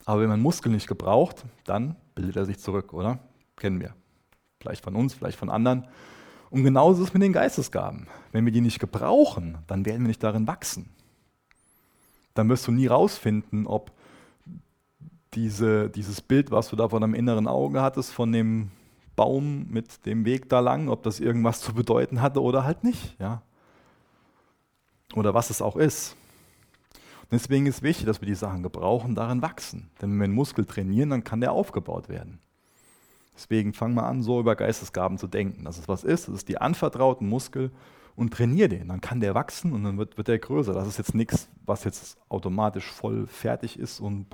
Aber wenn man Muskel nicht gebraucht, dann bildet er sich zurück, oder? Kennen wir. Vielleicht von uns, vielleicht von anderen. Und genauso ist es mit den Geistesgaben. Wenn wir die nicht gebrauchen, dann werden wir nicht darin wachsen. Dann wirst du nie rausfinden, ob diese, dieses Bild, was du da vor deinem inneren Auge hattest, von dem Baum mit dem Weg da lang, ob das irgendwas zu bedeuten hatte oder halt nicht. Ja? Oder was es auch ist. deswegen ist wichtig, dass wir die Sachen gebrauchen, darin wachsen. Denn wenn wir einen Muskel trainieren, dann kann der aufgebaut werden. Deswegen fang mal an, so über Geistesgaben zu denken. Dass es was ist, das ist die anvertrauten Muskel und trainier den. Dann kann der wachsen und dann wird, wird der größer. Das ist jetzt nichts, was jetzt automatisch voll fertig ist und.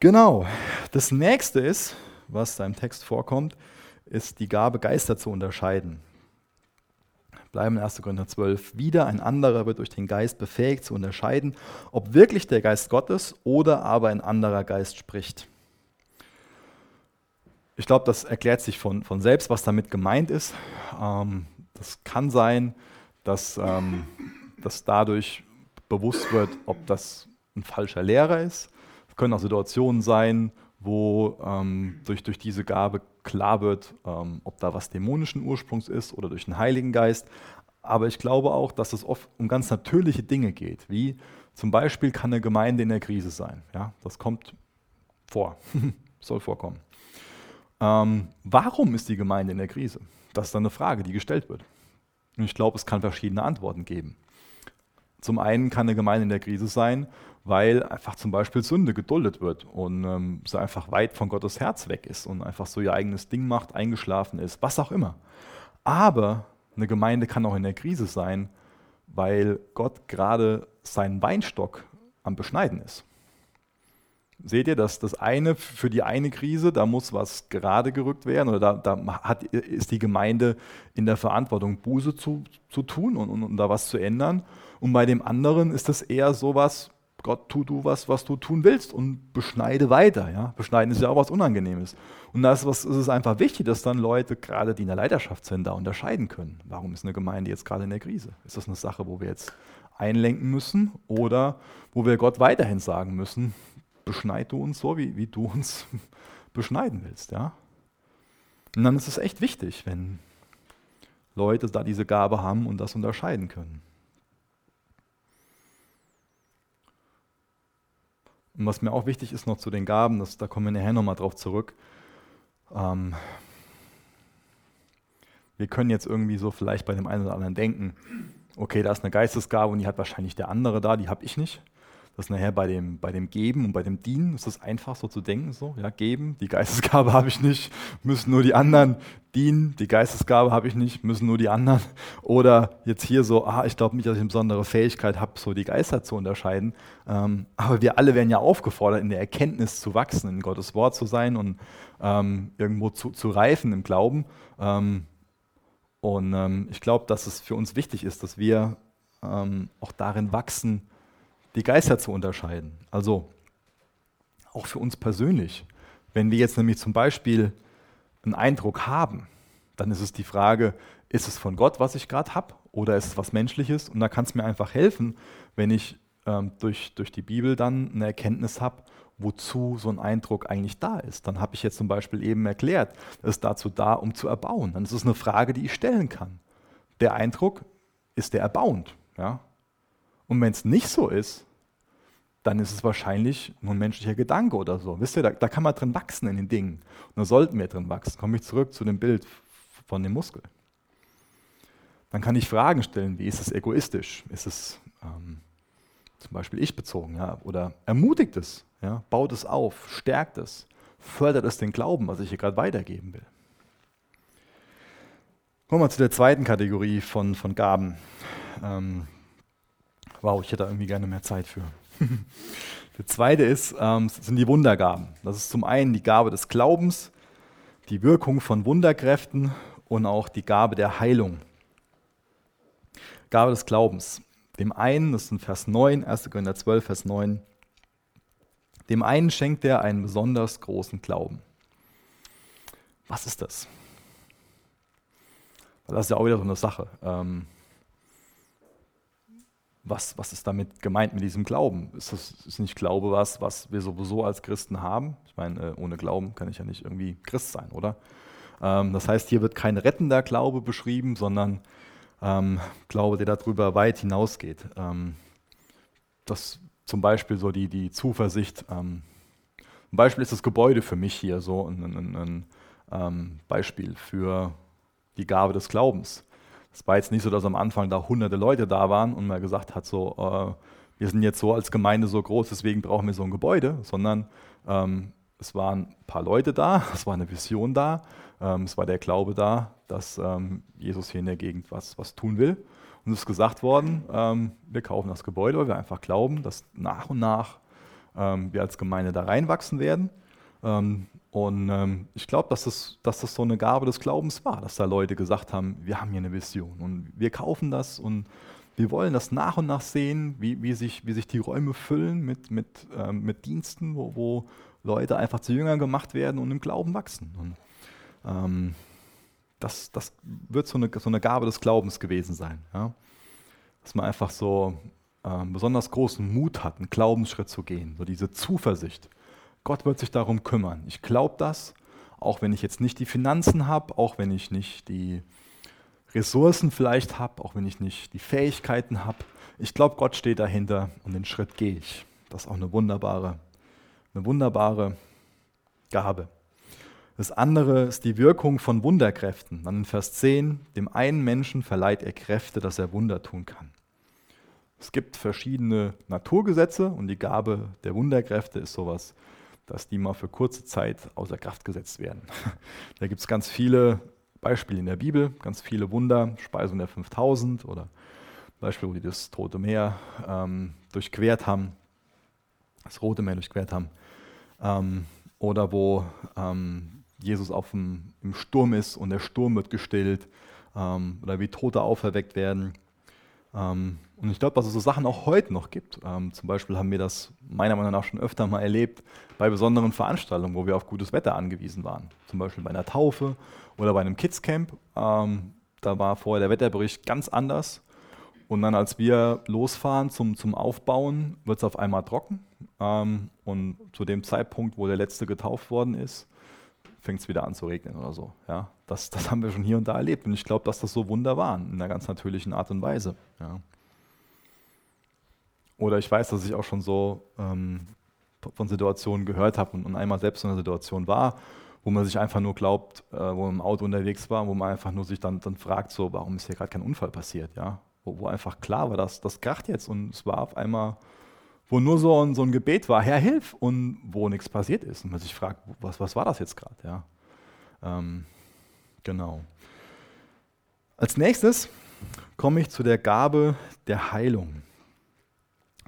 Genau. Das nächste ist, was da im Text vorkommt, ist die Gabe, Geister zu unterscheiden. Bleiben in 1. Korinther 12. Wieder ein anderer wird durch den Geist befähigt zu unterscheiden, ob wirklich der Geist Gottes oder aber ein anderer Geist spricht. Ich glaube, das erklärt sich von, von selbst, was damit gemeint ist. Ähm, das kann sein, dass, ähm, dass dadurch bewusst wird, ob das ein falscher Lehrer ist. Können auch Situationen sein, wo ähm, durch, durch diese Gabe klar wird, ähm, ob da was dämonischen Ursprungs ist oder durch den Heiligen Geist. Aber ich glaube auch, dass es oft um ganz natürliche Dinge geht, wie zum Beispiel kann eine Gemeinde in der Krise sein. Ja, das kommt vor, soll vorkommen. Ähm, warum ist die Gemeinde in der Krise? Das ist dann eine Frage, die gestellt wird. Und ich glaube, es kann verschiedene Antworten geben. Zum einen kann eine Gemeinde in der Krise sein, weil einfach zum Beispiel Sünde geduldet wird und ähm, so einfach weit von Gottes Herz weg ist und einfach so ihr eigenes Ding macht, eingeschlafen ist, was auch immer. Aber eine Gemeinde kann auch in der Krise sein, weil Gott gerade seinen Weinstock am Beschneiden ist. Seht ihr, dass das eine für die eine Krise, da muss was gerade gerückt werden oder da, da hat, ist die Gemeinde in der Verantwortung, Buße zu, zu tun und, und, und da was zu ändern. Und bei dem anderen ist das eher sowas, Gott, tu du was, was du tun willst und beschneide weiter. Ja? Beschneiden ist ja auch was Unangenehmes. Und da ist, es einfach wichtig, dass dann Leute, gerade die in der Leiterschaft sind, da unterscheiden können. Warum ist eine Gemeinde jetzt gerade in der Krise? Ist das eine Sache, wo wir jetzt einlenken müssen oder wo wir Gott weiterhin sagen müssen, beschneid du uns so, wie, wie du uns beschneiden willst. Ja? Und dann ist es echt wichtig, wenn Leute da diese Gabe haben und das unterscheiden können. Und was mir auch wichtig ist noch zu den Gaben, das, da kommen wir nachher nochmal drauf zurück. Ähm, wir können jetzt irgendwie so vielleicht bei dem einen oder anderen denken, okay, da ist eine Geistesgabe und die hat wahrscheinlich der andere da, die habe ich nicht. Das ist nachher bei dem, bei dem Geben und bei dem Dienen ist das einfach so zu denken, so, ja, geben, die Geistesgabe habe ich nicht, müssen nur die anderen dienen, die Geistesgabe habe ich nicht, müssen nur die anderen. Oder jetzt hier so, ah, ich glaube nicht, dass ich eine besondere Fähigkeit habe, so die Geister zu unterscheiden. Ähm, aber wir alle werden ja aufgefordert, in der Erkenntnis zu wachsen, in Gottes Wort zu sein und ähm, irgendwo zu, zu reifen im Glauben. Ähm, und ähm, ich glaube, dass es für uns wichtig ist, dass wir ähm, auch darin wachsen, die Geister zu unterscheiden. Also auch für uns persönlich. Wenn wir jetzt nämlich zum Beispiel einen Eindruck haben, dann ist es die Frage, ist es von Gott, was ich gerade habe, oder ist es was Menschliches? Und da kann es mir einfach helfen, wenn ich ähm, durch, durch die Bibel dann eine Erkenntnis habe, wozu so ein Eindruck eigentlich da ist. Dann habe ich jetzt zum Beispiel eben erklärt, es ist dazu da, um zu erbauen. Dann ist es eine Frage, die ich stellen kann. Der Eindruck, ist der erbauend? Ja? Und wenn es nicht so ist, dann ist es wahrscheinlich nur ein menschlicher Gedanke oder so. Wisst ihr, da, da kann man drin wachsen in den Dingen. Und da sollten wir drin wachsen. Komme ich zurück zu dem Bild von dem Muskel. Dann kann ich Fragen stellen, wie ist es egoistisch? Ist es ähm, zum Beispiel ich bezogen? Ja? Oder ermutigt es? Ja? Baut es auf? Stärkt es? Fördert es den Glauben, was ich hier gerade weitergeben will? Kommen wir zu der zweiten Kategorie von, von Gaben. Ähm, wow, ich hätte da irgendwie gerne mehr Zeit für. Der zweite ist, ähm, sind die Wundergaben. Das ist zum einen die Gabe des Glaubens, die Wirkung von Wunderkräften und auch die Gabe der Heilung. Gabe des Glaubens. Dem einen, das ist in Vers 9, 1. Korinther 12, Vers 9, dem einen schenkt er einen besonders großen Glauben. Was ist das? Das ist ja auch wieder so eine Sache. Ähm, was, was ist damit gemeint mit diesem Glauben? Ist das ist nicht Glaube was, was wir sowieso als Christen haben? Ich meine, äh, ohne Glauben kann ich ja nicht irgendwie Christ sein, oder? Ähm, das heißt, hier wird kein rettender Glaube beschrieben, sondern ähm, Glaube, der darüber weit hinausgeht. Ähm, das zum Beispiel so die, die Zuversicht. Ähm, ein Beispiel ist das Gebäude für mich hier so ein, ein, ein ähm, Beispiel für die Gabe des Glaubens. Es war jetzt nicht so, dass am Anfang da hunderte Leute da waren und man gesagt hat, so, äh, wir sind jetzt so als Gemeinde so groß, deswegen brauchen wir so ein Gebäude, sondern ähm, es waren ein paar Leute da, es war eine Vision da, ähm, es war der Glaube da, dass ähm, Jesus hier in der Gegend was, was tun will. Und es ist gesagt worden, ähm, wir kaufen das Gebäude, weil wir einfach glauben, dass nach und nach ähm, wir als Gemeinde da reinwachsen werden. Und ähm, ich glaube, dass das, dass das so eine Gabe des Glaubens war, dass da Leute gesagt haben, wir haben hier eine Vision und wir kaufen das und wir wollen das nach und nach sehen, wie, wie, sich, wie sich die Räume füllen mit, mit, ähm, mit Diensten, wo, wo Leute einfach zu Jüngern gemacht werden und im Glauben wachsen. Und, ähm, das, das wird so eine, so eine Gabe des Glaubens gewesen sein. Ja? Dass man einfach so ähm, besonders großen Mut hat, einen Glaubensschritt zu gehen, so diese Zuversicht. Gott wird sich darum kümmern. Ich glaube das, auch wenn ich jetzt nicht die Finanzen habe, auch wenn ich nicht die Ressourcen vielleicht habe, auch wenn ich nicht die Fähigkeiten habe. Ich glaube, Gott steht dahinter und den Schritt gehe ich. Das ist auch eine wunderbare, eine wunderbare Gabe. Das andere ist die Wirkung von Wunderkräften. Dann in Vers 10, dem einen Menschen verleiht er Kräfte, dass er Wunder tun kann. Es gibt verschiedene Naturgesetze und die Gabe der Wunderkräfte ist sowas dass die mal für kurze Zeit außer Kraft gesetzt werden. Da gibt es ganz viele Beispiele in der Bibel, ganz viele Wunder, Speisung der 5000 oder Beispiele, wo die das Tote Meer ähm, durchquert haben, das Rote Meer durchquert haben, ähm, oder wo ähm, Jesus auf dem, im Sturm ist und der Sturm wird gestillt, ähm, oder wie Tote auferweckt werden. Ähm, und ich glaube, dass es so Sachen auch heute noch gibt. Ähm, zum Beispiel haben wir das meiner Meinung nach schon öfter mal erlebt bei besonderen Veranstaltungen, wo wir auf gutes Wetter angewiesen waren. Zum Beispiel bei einer Taufe oder bei einem Kidscamp. Ähm, da war vorher der Wetterbericht ganz anders. Und dann, als wir losfahren zum, zum Aufbauen, wird es auf einmal trocken. Und zu dem Zeitpunkt, wo der Letzte getauft worden ist, fängt es wieder an zu regnen oder so. Ja, das, das haben wir schon hier und da erlebt. Und ich glaube, dass das so Wunder waren, in einer ganz natürlichen Art und Weise. Ja. Oder ich weiß, dass ich auch schon so ähm, von Situationen gehört habe und, und, einmal selbst in einer Situation war, wo man sich einfach nur glaubt, äh, wo man im Auto unterwegs war, wo man einfach nur sich dann, dann fragt, so, warum ist hier gerade kein Unfall passiert, ja? Wo, wo, einfach klar war, dass das kracht jetzt und es war auf einmal, wo nur so ein, so ein Gebet war, Herr, hilf, und wo nichts passiert ist und man sich fragt, was, was war das jetzt gerade, ja? Ähm, genau. Als nächstes komme ich zu der Gabe der Heilung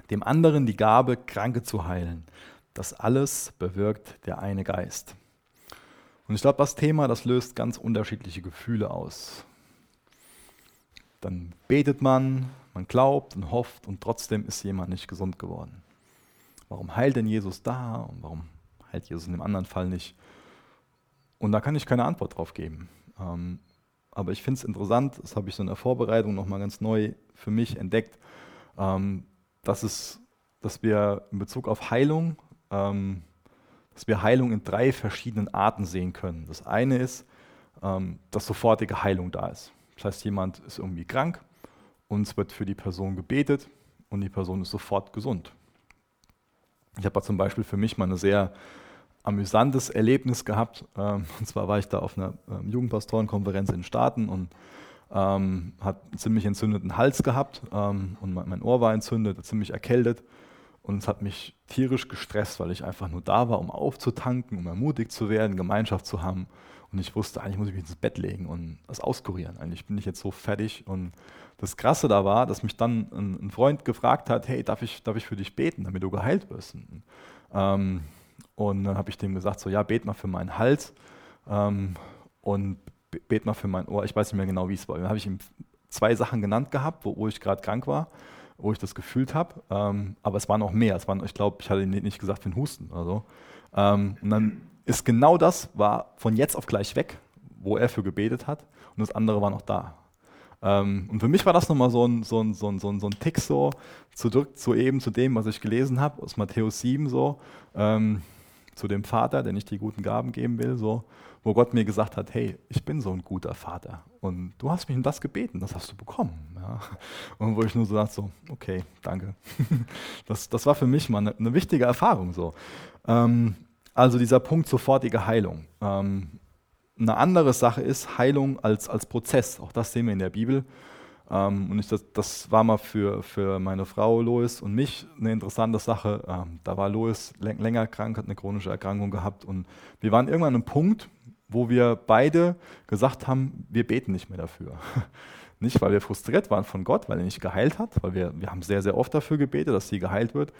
dem anderen die Gabe, Kranke zu heilen. Das alles bewirkt der eine Geist. Und ich glaube, das Thema, das löst ganz unterschiedliche Gefühle aus. dann betet man, man glaubt und hofft und trotzdem ist jemand nicht gesund geworden. Warum heilt denn Jesus da und warum heilt Jesus in dem anderen Fall nicht? Und da kann ich keine Antwort drauf geben. Ähm, aber ich finde es interessant, das habe ich so in der Vorbereitung nochmal ganz neu für mich entdeckt, ähm, dass, es, dass wir in Bezug auf Heilung, ähm, dass wir Heilung in drei verschiedenen Arten sehen können. Das eine ist, dass sofortige Heilung da ist. Das heißt, jemand ist irgendwie krank und es wird für die Person gebetet und die Person ist sofort gesund. Ich habe zum Beispiel für mich mal ein sehr amüsantes Erlebnis gehabt. Ähm, und zwar war ich da auf einer ähm, Jugendpastorenkonferenz in den Staaten und ähm, hat einen ziemlich entzündeten Hals gehabt ähm, und mein Ohr war entzündet, ziemlich erkältet. Und es hat mich tierisch gestresst, weil ich einfach nur da war, um aufzutanken, um ermutigt zu werden, Gemeinschaft zu haben. Und ich wusste, eigentlich muss ich mich ins Bett legen und das auskurieren. Eigentlich bin ich jetzt so fertig. Und das Krasse da war, dass mich dann ein, ein Freund gefragt hat, hey, darf ich, darf ich für dich beten, damit du geheilt wirst? Und, ähm, und dann habe ich dem gesagt, so ja, bet mal für meinen Hals ähm, und bet mal für mein Ohr. Ich weiß nicht mehr genau, wie es war. Dann habe ich ihm zwei Sachen genannt gehabt, wo, wo ich gerade krank war, wo ich das gefühlt habe. Ähm, aber es waren auch mehr. Es waren, ich glaube, ich hatte nicht gesagt für den Husten oder so. Ähm, und dann ist genau das, war von jetzt auf gleich weg, wo er für gebetet hat. Und das andere war noch da. Ähm, und für mich war das nochmal so ein, so, ein, so, ein, so, ein, so ein Tick so, zurück zu eben, zu dem, was ich gelesen habe, aus Matthäus 7 so, ähm, zu dem Vater, der nicht die guten Gaben geben will, so, wo Gott mir gesagt hat, hey, ich bin so ein guter Vater und du hast mich um das gebeten, das hast du bekommen. Ja. Und wo ich nur so dachte, so, okay, danke. Das, das war für mich mal eine, eine wichtige Erfahrung. So. Ähm, also dieser Punkt sofortige Heilung. Ähm, eine andere Sache ist Heilung als, als Prozess. Auch das sehen wir in der Bibel. Ähm, und ich, das, das, war mal für, für meine Frau Lois und mich eine interessante Sache. Ähm, da war Lois länger krank, hat eine chronische Erkrankung gehabt. Und wir waren irgendwann an einem Punkt, wo wir beide gesagt haben, wir beten nicht mehr dafür. Nicht, weil wir frustriert waren von Gott, weil er nicht geheilt hat, weil wir, wir haben sehr, sehr oft dafür gebetet, dass sie geheilt wird.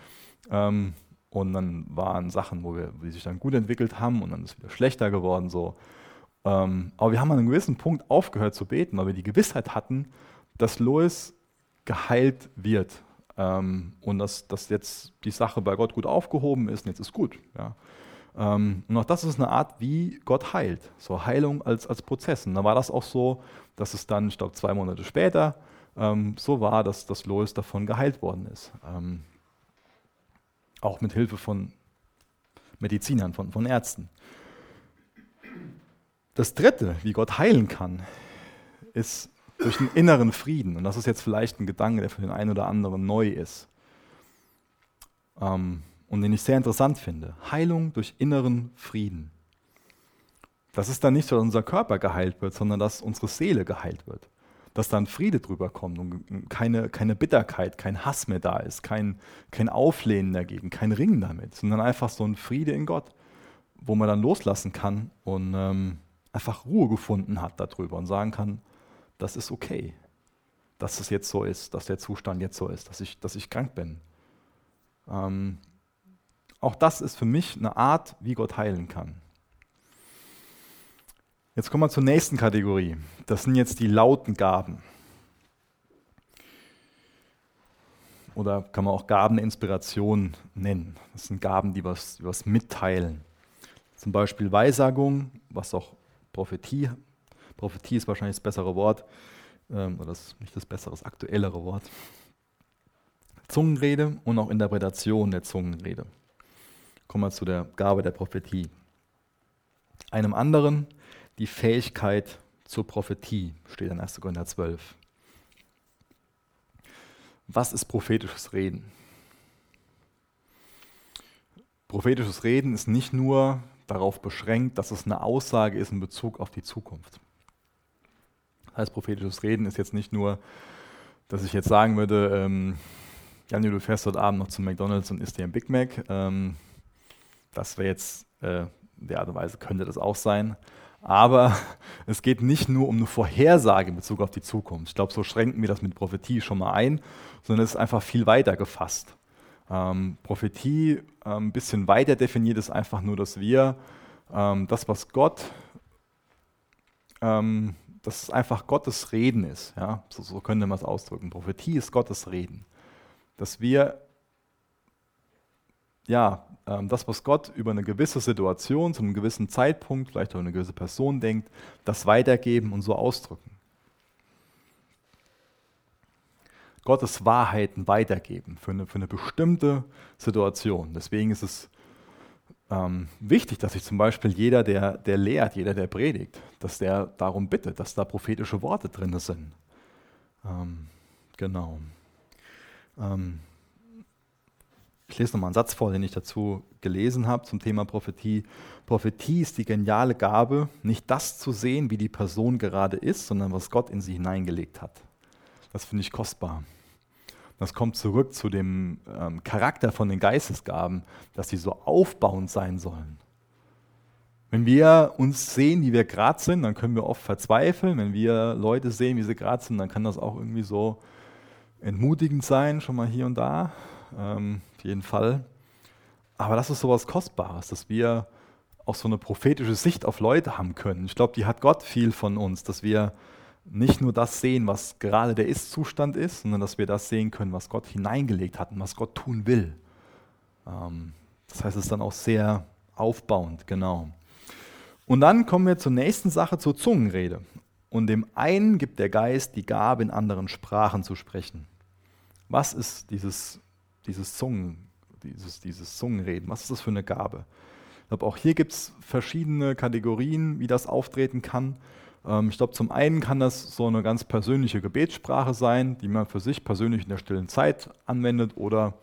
Ähm, und dann waren Sachen, wo wir, die sich dann gut entwickelt haben und dann ist es wieder schlechter geworden. So. Ähm, aber wir haben an einem gewissen Punkt aufgehört zu beten, weil wir die Gewissheit hatten, dass Lois geheilt wird ähm, und dass, dass jetzt die Sache bei Gott gut aufgehoben ist und jetzt ist gut. Ja. Ähm, und auch das ist eine Art, wie Gott heilt. So Heilung als, als Prozess. Und da war das auch so, dass es dann, ich glaube, zwei Monate später ähm, so war, dass, dass Lois davon geheilt worden ist. Auch mit Hilfe von Medizinern, von, von Ärzten. Das Dritte, wie Gott heilen kann, ist durch einen inneren Frieden. Und das ist jetzt vielleicht ein Gedanke, der für den einen oder anderen neu ist. Ähm, und den ich sehr interessant finde. Heilung durch inneren Frieden. Das ist dann nicht so, dass unser Körper geheilt wird, sondern dass unsere Seele geheilt wird. Dass dann Friede drüber kommt und keine, keine Bitterkeit, kein Hass mehr da ist, kein, kein Auflehnen dagegen, kein Ringen damit, sondern einfach so ein Friede in Gott, wo man dann loslassen kann und ähm, einfach Ruhe gefunden hat darüber und sagen kann, das ist okay, dass es jetzt so ist, dass der Zustand jetzt so ist, dass ich, dass ich krank bin. Ähm, auch das ist für mich eine Art, wie Gott heilen kann. Jetzt kommen wir zur nächsten Kategorie. Das sind jetzt die lauten Gaben. Oder kann man auch Gaben der Inspiration nennen. Das sind Gaben, die was, die was mitteilen. Zum Beispiel Weissagung, was auch Prophetie. Prophetie ist wahrscheinlich das bessere Wort, ähm, oder das, nicht das bessere, das aktuellere Wort. Zungenrede und auch Interpretation der Zungenrede. Kommen wir zu der Gabe der Prophetie. Einem anderen die Fähigkeit zur Prophetie, steht in 1. Korinther 12. Was ist prophetisches Reden? Prophetisches Reden ist nicht nur darauf beschränkt, dass es eine Aussage ist in Bezug auf die Zukunft. Das heißt, prophetisches Reden ist jetzt nicht nur, dass ich jetzt sagen würde, ähm, Janni, du fährst heute Abend noch zum McDonalds und isst dir ein Big Mac. Ähm, das wäre jetzt, äh, der Art und Weise könnte das auch sein. Aber es geht nicht nur um eine Vorhersage in Bezug auf die Zukunft. Ich glaube, so schränken wir das mit Prophetie schon mal ein, sondern es ist einfach viel weiter gefasst. Ähm, Prophetie äh, ein bisschen weiter definiert ist einfach nur, dass wir ähm, das, was Gott, ähm, dass es einfach Gottes Reden ist. Ja? So, so könnte man es ausdrücken. Prophetie ist Gottes Reden. Dass wir ja, ähm, das, was Gott über eine gewisse Situation, zu einem gewissen Zeitpunkt, vielleicht auch eine gewisse Person denkt, das weitergeben und so ausdrücken. Gottes Wahrheiten weitergeben für eine, für eine bestimmte Situation. Deswegen ist es ähm, wichtig, dass sich zum Beispiel jeder, der, der lehrt, jeder, der predigt, dass der darum bittet, dass da prophetische Worte drin sind. Ähm, genau. Ähm, ich lese nochmal einen Satz vor, den ich dazu gelesen habe zum Thema Prophetie. Prophetie ist die geniale Gabe, nicht das zu sehen, wie die Person gerade ist, sondern was Gott in sie hineingelegt hat. Das finde ich kostbar. Das kommt zurück zu dem ähm, Charakter von den Geistesgaben, dass sie so aufbauend sein sollen. Wenn wir uns sehen, wie wir gerade sind, dann können wir oft verzweifeln. Wenn wir Leute sehen, wie sie gerade sind, dann kann das auch irgendwie so entmutigend sein, schon mal hier und da. Ähm, jeden Fall. Aber das ist so was Kostbares, dass wir auch so eine prophetische Sicht auf Leute haben können. Ich glaube, die hat Gott viel von uns, dass wir nicht nur das sehen, was gerade der Ist-Zustand ist, sondern dass wir das sehen können, was Gott hineingelegt hat und was Gott tun will. Ähm, das heißt, es ist dann auch sehr aufbauend, genau. Und dann kommen wir zur nächsten Sache, zur Zungenrede. Und dem einen gibt der Geist die Gabe, in anderen Sprachen zu sprechen. Was ist dieses, dieses, Zungen, dieses, dieses Zungenreden? Was ist das für eine Gabe? Ich glaube, auch hier gibt es verschiedene Kategorien, wie das auftreten kann. Ähm, ich glaube, zum einen kann das so eine ganz persönliche Gebetssprache sein, die man für sich persönlich in der stillen Zeit anwendet oder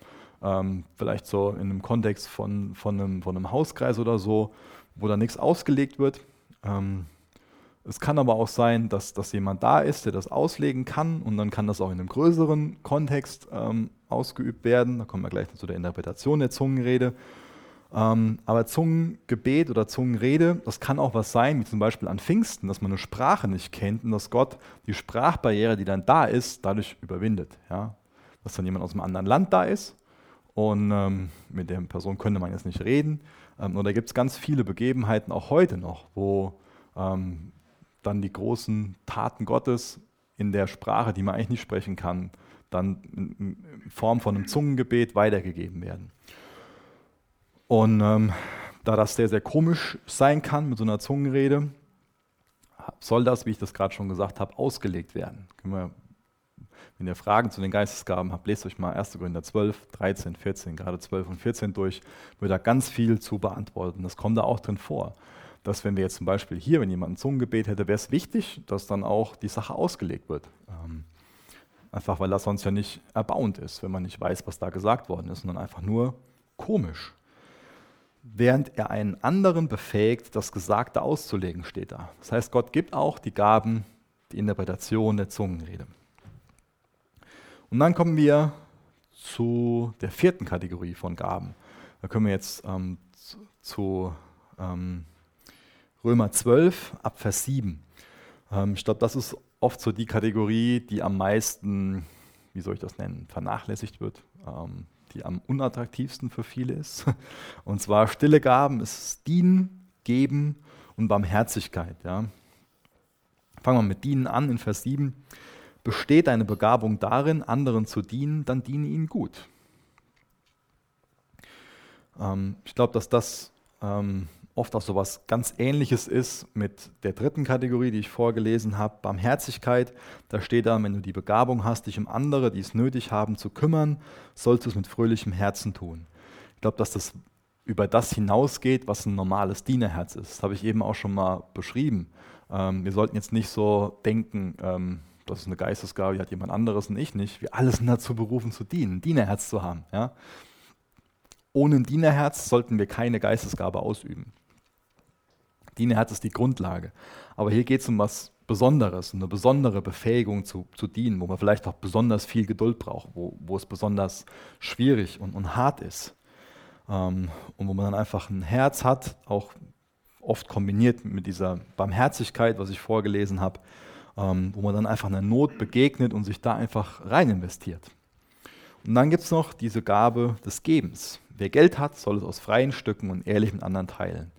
ähm, vielleicht so in einem Kontext von, von, einem, von einem Hauskreis oder so, wo da nichts ausgelegt wird. Ähm, es kann aber auch sein, dass, dass jemand da ist, der das auslegen kann und dann kann das auch in einem größeren Kontext ähm, ausgeübt werden. Da kommen wir gleich zu der Interpretation der Zungenrede. Ähm, aber Zungengebet oder Zungenrede, das kann auch was sein, wie zum Beispiel an Pfingsten, dass man eine Sprache nicht kennt und dass Gott die Sprachbarriere, die dann da ist, dadurch überwindet. Ja? Dass dann jemand aus einem anderen Land da ist und ähm, mit der Person könnte man jetzt nicht reden. Ähm, und da gibt es ganz viele Begebenheiten, auch heute noch, wo ähm, dann die großen Taten Gottes in der Sprache, die man eigentlich nicht sprechen kann, dann in Form von einem Zungengebet weitergegeben werden. Und ähm, da das sehr, sehr komisch sein kann mit so einer Zungenrede, soll das, wie ich das gerade schon gesagt habe, ausgelegt werden. Wir, wenn ihr Fragen zu den Geistesgaben habt, lest euch mal 1. Korinther 12, 13, 14, gerade 12 und 14 durch, wird da ganz viel zu beantworten. Das kommt da auch drin vor. Dass wenn wir jetzt zum Beispiel hier, wenn jemand ein Zungengebet hätte, wäre es wichtig, dass dann auch die Sache ausgelegt wird. Ähm, einfach weil das sonst ja nicht erbauend ist, wenn man nicht weiß, was da gesagt worden ist, sondern einfach nur komisch während er einen anderen befähigt, das Gesagte auszulegen, steht da. Das heißt, Gott gibt auch die Gaben, die Interpretation der Zungenrede. Und dann kommen wir zu der vierten Kategorie von Gaben. Da kommen wir jetzt ähm, zu ähm, Römer 12 ab Vers 7. Ähm, ich glaube, das ist oft so die Kategorie, die am meisten, wie soll ich das nennen, vernachlässigt wird. Ähm, die am unattraktivsten für viele ist. Und zwar stille Gaben ist Dienen, Geben und Barmherzigkeit. Ja. Fangen wir mit Dienen an in Vers 7. Besteht deine Begabung darin, anderen zu dienen, dann diene ihnen gut. Ähm, ich glaube, dass das ähm, oft auch so was ganz Ähnliches ist mit der dritten Kategorie, die ich vorgelesen habe, Barmherzigkeit. Da steht da, wenn du die Begabung hast, dich um andere, die es nötig haben, zu kümmern, sollst du es mit fröhlichem Herzen tun. Ich glaube, dass das über das hinausgeht, was ein normales Dienerherz ist. Das habe ich eben auch schon mal beschrieben. Ähm, wir sollten jetzt nicht so denken, ähm, das ist eine Geistesgabe, die hat jemand anderes und ich nicht. Wir alle sind dazu berufen zu dienen, ein Dienerherz zu haben. Ja? Ohne ein Dienerherz sollten wir keine Geistesgabe ausüben. Dienerherz ist die Grundlage. Aber hier geht es um was Besonderes, eine besondere Befähigung zu, zu dienen, wo man vielleicht auch besonders viel Geduld braucht, wo, wo es besonders schwierig und, und hart ist. Ähm, und wo man dann einfach ein Herz hat, auch oft kombiniert mit dieser Barmherzigkeit, was ich vorgelesen habe, ähm, wo man dann einfach einer Not begegnet und sich da einfach rein investiert. Und dann gibt es noch diese Gabe des Gebens. Wer Geld hat, soll es aus freien Stücken und ehrlich mit anderen teilen.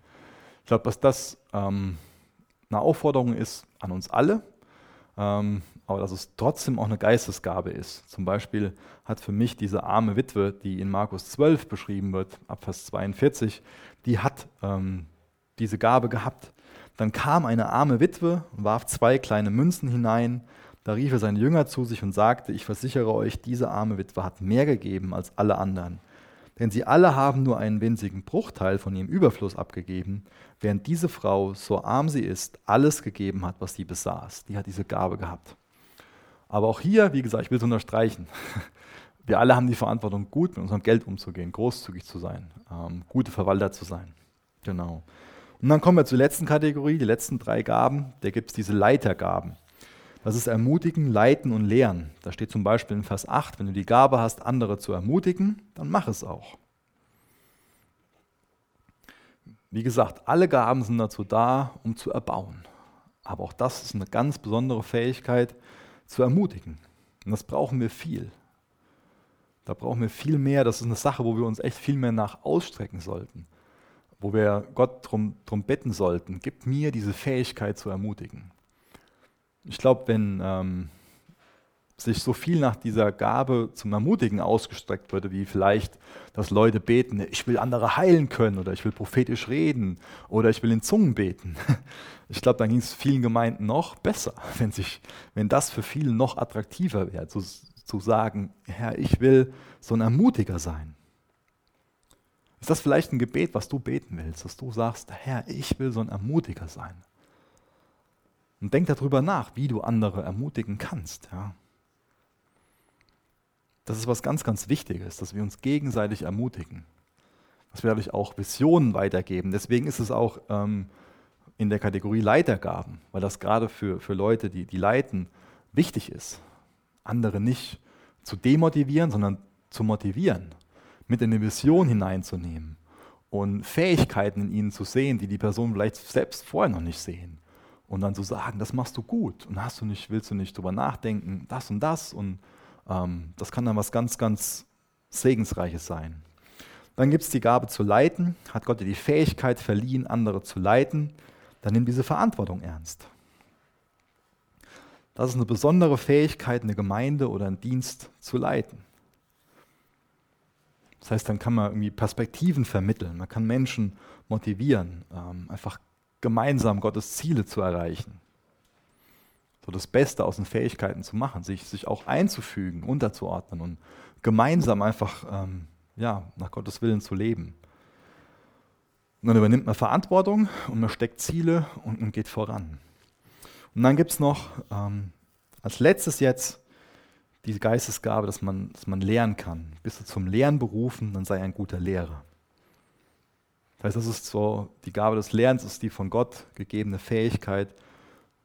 Ich glaube, dass das ähm, eine Aufforderung ist an uns alle, ähm, aber dass es trotzdem auch eine Geistesgabe ist. Zum Beispiel hat für mich diese arme Witwe, die in Markus 12 beschrieben wird, ab Vers 42, die hat ähm, diese Gabe gehabt. Dann kam eine arme Witwe und warf zwei kleine Münzen hinein. Da rief er seine Jünger zu sich und sagte, ich versichere euch, diese arme Witwe hat mehr gegeben als alle anderen. Denn sie alle haben nur einen winzigen Bruchteil von ihrem Überfluss abgegeben, während diese Frau, so arm sie ist, alles gegeben hat, was sie besaß. Die hat diese Gabe gehabt. Aber auch hier, wie gesagt, ich will es unterstreichen, wir alle haben die Verantwortung, gut mit unserem Geld umzugehen, großzügig zu sein, ähm, gute Verwalter zu sein. Genau. Und dann kommen wir zur letzten Kategorie, die letzten drei Gaben. Da gibt es diese Leitergaben. Das ist Ermutigen, Leiten und Lehren. Da steht zum Beispiel in Vers 8, wenn du die Gabe hast, andere zu ermutigen, dann mach es auch. Wie gesagt, alle Gaben sind dazu da, um zu erbauen. Aber auch das ist eine ganz besondere Fähigkeit, zu ermutigen. Und das brauchen wir viel. Da brauchen wir viel mehr. Das ist eine Sache, wo wir uns echt viel mehr nach ausstrecken sollten. Wo wir Gott darum drum bitten sollten, gib mir diese Fähigkeit zu ermutigen. Ich glaube, wenn ähm, sich so viel nach dieser Gabe zum Ermutigen ausgestreckt würde, wie vielleicht, dass Leute beten, ich will andere heilen können oder ich will prophetisch reden oder ich will in Zungen beten. Ich glaube, dann ging es vielen Gemeinden noch besser, wenn, sich, wenn das für viele noch attraktiver wäre, zu, zu sagen, Herr, ich will so ein Ermutiger sein. Ist das vielleicht ein Gebet, was du beten willst, dass du sagst, Herr, ich will so ein Ermutiger sein? Und denk darüber nach, wie du andere ermutigen kannst. Ja? Das ist was ganz, ganz Wichtiges, dass wir uns gegenseitig ermutigen. Dass wir dadurch auch Visionen weitergeben. Deswegen ist es auch ähm, in der Kategorie Leitergaben, weil das gerade für, für Leute, die, die leiten, wichtig ist. Andere nicht zu demotivieren, sondern zu motivieren, mit in eine Vision hineinzunehmen und Fähigkeiten in ihnen zu sehen, die die Person vielleicht selbst vorher noch nicht sehen. Und dann zu sagen, das machst du gut und hast du nicht, willst du nicht drüber nachdenken, das und das und ähm, das kann dann was ganz, ganz Segensreiches sein. Dann gibt es die Gabe zu leiten. Hat Gott dir die Fähigkeit verliehen, andere zu leiten, dann nimm diese Verantwortung ernst. Das ist eine besondere Fähigkeit, eine Gemeinde oder einen Dienst zu leiten. Das heißt, dann kann man irgendwie Perspektiven vermitteln, man kann Menschen motivieren, ähm, einfach gemeinsam Gottes Ziele zu erreichen so das Beste aus den Fähigkeiten zu machen, sich, sich auch einzufügen, unterzuordnen und gemeinsam einfach ähm, ja, nach Gottes Willen zu leben. Und dann übernimmt man Verantwortung und man steckt Ziele und, und geht voran. Und dann gibt es noch ähm, als letztes jetzt die Geistesgabe, dass man, dass man lernen kann. Bist du zum Lehren berufen, dann sei ein guter Lehrer. Heißt, das ist so, die Gabe des Lernens ist die von Gott gegebene Fähigkeit,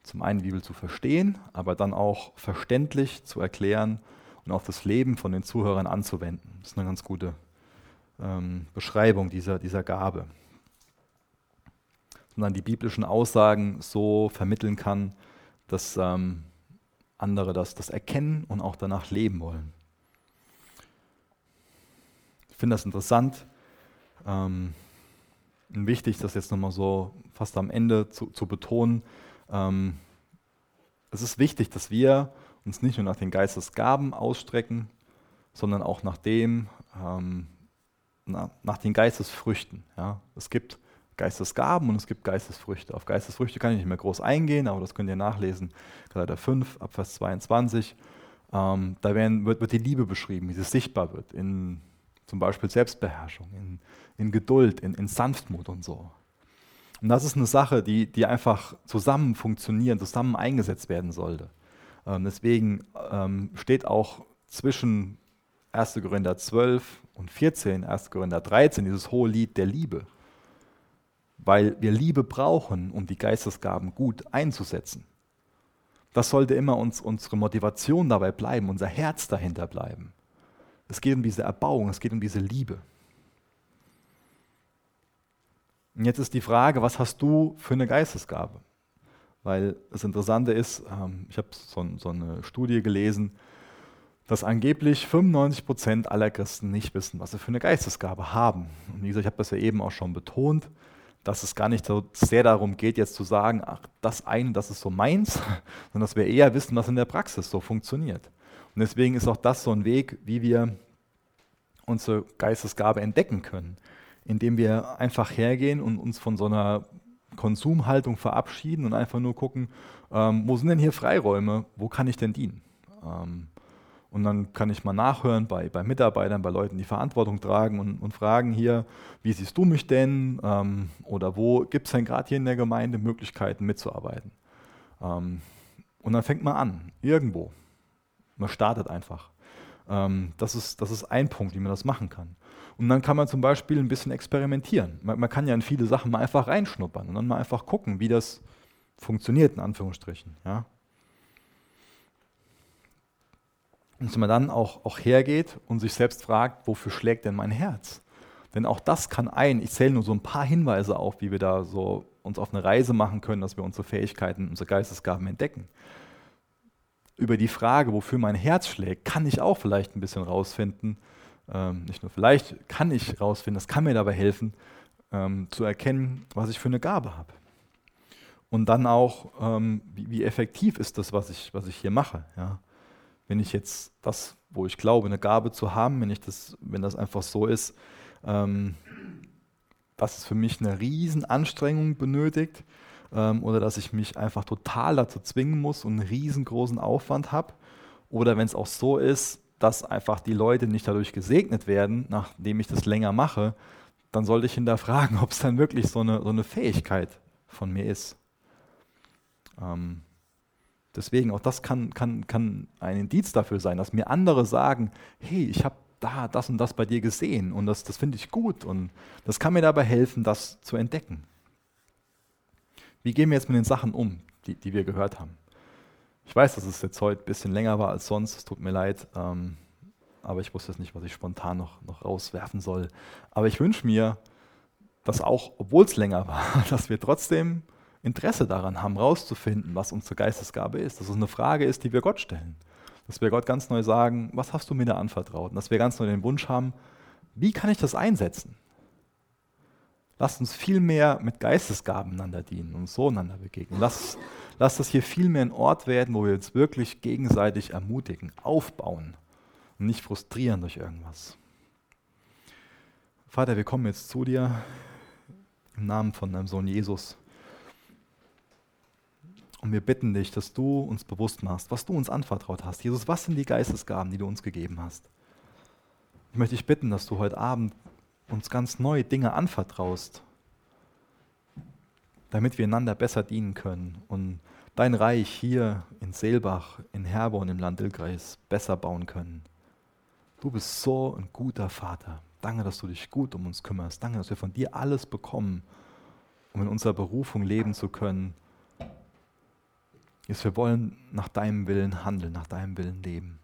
zum einen die Bibel zu verstehen, aber dann auch verständlich zu erklären und auf das Leben von den Zuhörern anzuwenden. Das ist eine ganz gute ähm, Beschreibung dieser, dieser Gabe. Dann die biblischen Aussagen so vermitteln kann, dass ähm, andere das, das erkennen und auch danach leben wollen. Ich finde das interessant ähm, wichtig, das jetzt nochmal so fast am Ende zu, zu betonen, ähm, es ist wichtig, dass wir uns nicht nur nach den Geistesgaben ausstrecken, sondern auch nach dem, ähm, na, nach den Geistesfrüchten. Ja. Es gibt Geistesgaben und es gibt Geistesfrüchte. Auf Geistesfrüchte kann ich nicht mehr groß eingehen, aber das könnt ihr nachlesen. Galater 5, Abvers 22. Ähm, da werden, wird, wird, die Liebe beschrieben, wie sie sichtbar wird, in zum Beispiel Selbstbeherrschung, in, in Geduld, in, in Sanftmut und so. Und das ist eine Sache, die, die einfach zusammen funktionieren, zusammen eingesetzt werden sollte. Ähm, deswegen ähm, steht auch zwischen 1. Korinther 12 und 14, 1. Korinther 13 dieses hohe Lied der Liebe. Weil wir Liebe brauchen, um die Geistesgaben gut einzusetzen. Das sollte immer uns, unsere Motivation dabei bleiben, unser Herz dahinter bleiben. Es geht um diese Erbauung, es geht um diese Liebe. Und jetzt ist die Frage, was hast du für eine Geistesgabe? Weil das Interessante ist, ähm, ich habe so, so, eine Studie gelesen, dass angeblich 95 Prozent aller Christen nicht wissen, was sie für eine Geistesgabe haben. Und wie gesagt, ich habe das ja eben auch schon betont, dass es gar nicht so sehr darum geht, jetzt zu sagen, ach, das eine, das ist so meins, sondern dass wir eher wissen, was in der Praxis so funktioniert. Und deswegen ist auch das so ein Weg, wie wir unsere Geistesgabe entdecken können, indem wir einfach hergehen und uns von so einer Konsumhaltung verabschieden und einfach nur gucken, ähm, wo sind denn hier Freiräume, wo kann ich denn dienen? Ähm, und dann kann ich mal nachhören bei, bei Mitarbeitern, bei Leuten, die Verantwortung tragen und, und fragen hier, wie siehst du mich denn? Ähm, oder wo gibt es denn gerade hier in der Gemeinde Möglichkeiten mitzuarbeiten? Ähm, und dann fängt man an, irgendwo. Man startet einfach. Ähm, das, ist, das ist ein Punkt, wie man das machen kann. Und dann kann man zum Beispiel ein bisschen experimentieren. Man, man kann ja in viele Sachen mal einfach reinschnuppern und dann mal einfach gucken, wie das funktioniert, in Anführungsstrichen. Ja? Und dass man dann auch, auch hergeht und sich selbst fragt, wofür schlägt denn mein Herz? Denn auch das kann ein, ich zähle nur so ein paar Hinweise auf, wie wir da so uns auf eine Reise machen können, dass wir unsere Fähigkeiten, unsere Geistesgaben entdecken über die Frage, wofür mein Herz schlägt, kann ich auch vielleicht ein bisschen rausfinden. Ähm, nicht nur vielleicht kann ich rausfinden, das kann mir dabei helfen, ähm, zu erkennen, was ich für eine Gabe habe. Und dann auch, ähm, wie, wie, effektiv ist das, was ich, was ich hier mache. Ja? Wenn ich jetzt das, wo ich glaube, eine Gabe zu haben, wenn, ich das, wenn das einfach so ist, ähm, dass es für mich eine Riesenanstrengung benötigt, ähm, oder dass ich mich einfach total dazu zwingen muss und einen riesengroßen Aufwand habe. Oder wenn es auch so ist, dass einfach die Leute nicht dadurch gesegnet werden, nachdem ich das länger mache, dann sollte ich hinterfragen, ob es dann wirklich so eine, so eine Fähigkeit von mir ist. Ähm, deswegen, auch das kann, kann, kann ein Indiz dafür sein, dass mir andere sagen, hey, ich habe da das und das bei dir gesehen und das, das finde ich gut und das kann mir dabei helfen, das zu entdecken. Wie gehen wir jetzt mit den Sachen um, die, die wir gehört haben? Ich weiß, dass es jetzt heute ein bisschen länger war als sonst, es tut mir leid, ähm, aber ich wusste jetzt nicht, was ich spontan noch, noch rauswerfen soll. Aber ich wünsche mir, dass auch, obwohl es länger war, dass wir trotzdem Interesse daran haben, rauszufinden, was unsere Geistesgabe ist. Dass es eine Frage ist, die wir Gott stellen. Dass wir Gott ganz neu sagen, was hast du mir da anvertraut? Und dass wir ganz neu den Wunsch haben, wie kann ich das einsetzen? Lasst uns viel mehr mit Geistesgaben einander dienen und so einander begegnen. Lasst, lasst das hier viel mehr ein Ort werden, wo wir uns wirklich gegenseitig ermutigen, aufbauen und nicht frustrieren durch irgendwas. Vater, wir kommen jetzt zu dir im Namen von deinem Sohn Jesus. Und wir bitten dich, dass du uns bewusst machst, was du uns anvertraut hast. Jesus, was sind die Geistesgaben, die du uns gegeben hast? Ich möchte dich bitten, dass du heute Abend uns ganz neu Dinge anvertraust, damit wir einander besser dienen können und dein Reich hier in Seelbach, in Herborn im Land Ilgreis besser bauen können. Du bist so ein guter Vater. Danke, dass du dich gut um uns kümmerst. Danke, dass wir von dir alles bekommen, um in unserer Berufung leben zu können. Jetzt, wir wollen nach deinem Willen handeln, nach deinem Willen leben.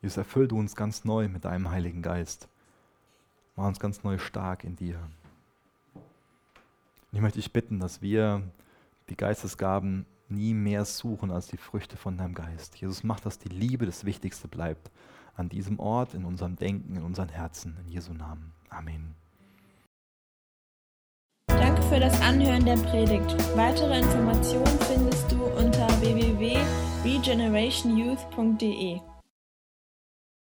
Jesus, erfüll du uns ganz neu mit deinem Heiligen Geist. Mach uns ganz neu stark in dir. Und ich möchte dich bitten, dass wir die Geistesgaben nie mehr suchen als die Früchte von deinem Geist. Jesus, mach, dass die Liebe das Wichtigste bleibt an diesem Ort, in unserem Denken, in unseren Herzen. In Jesu Namen. Amen. Danke für das Anhören der Predigt. Weitere Informationen findest du unter www.regenerationyouth.de.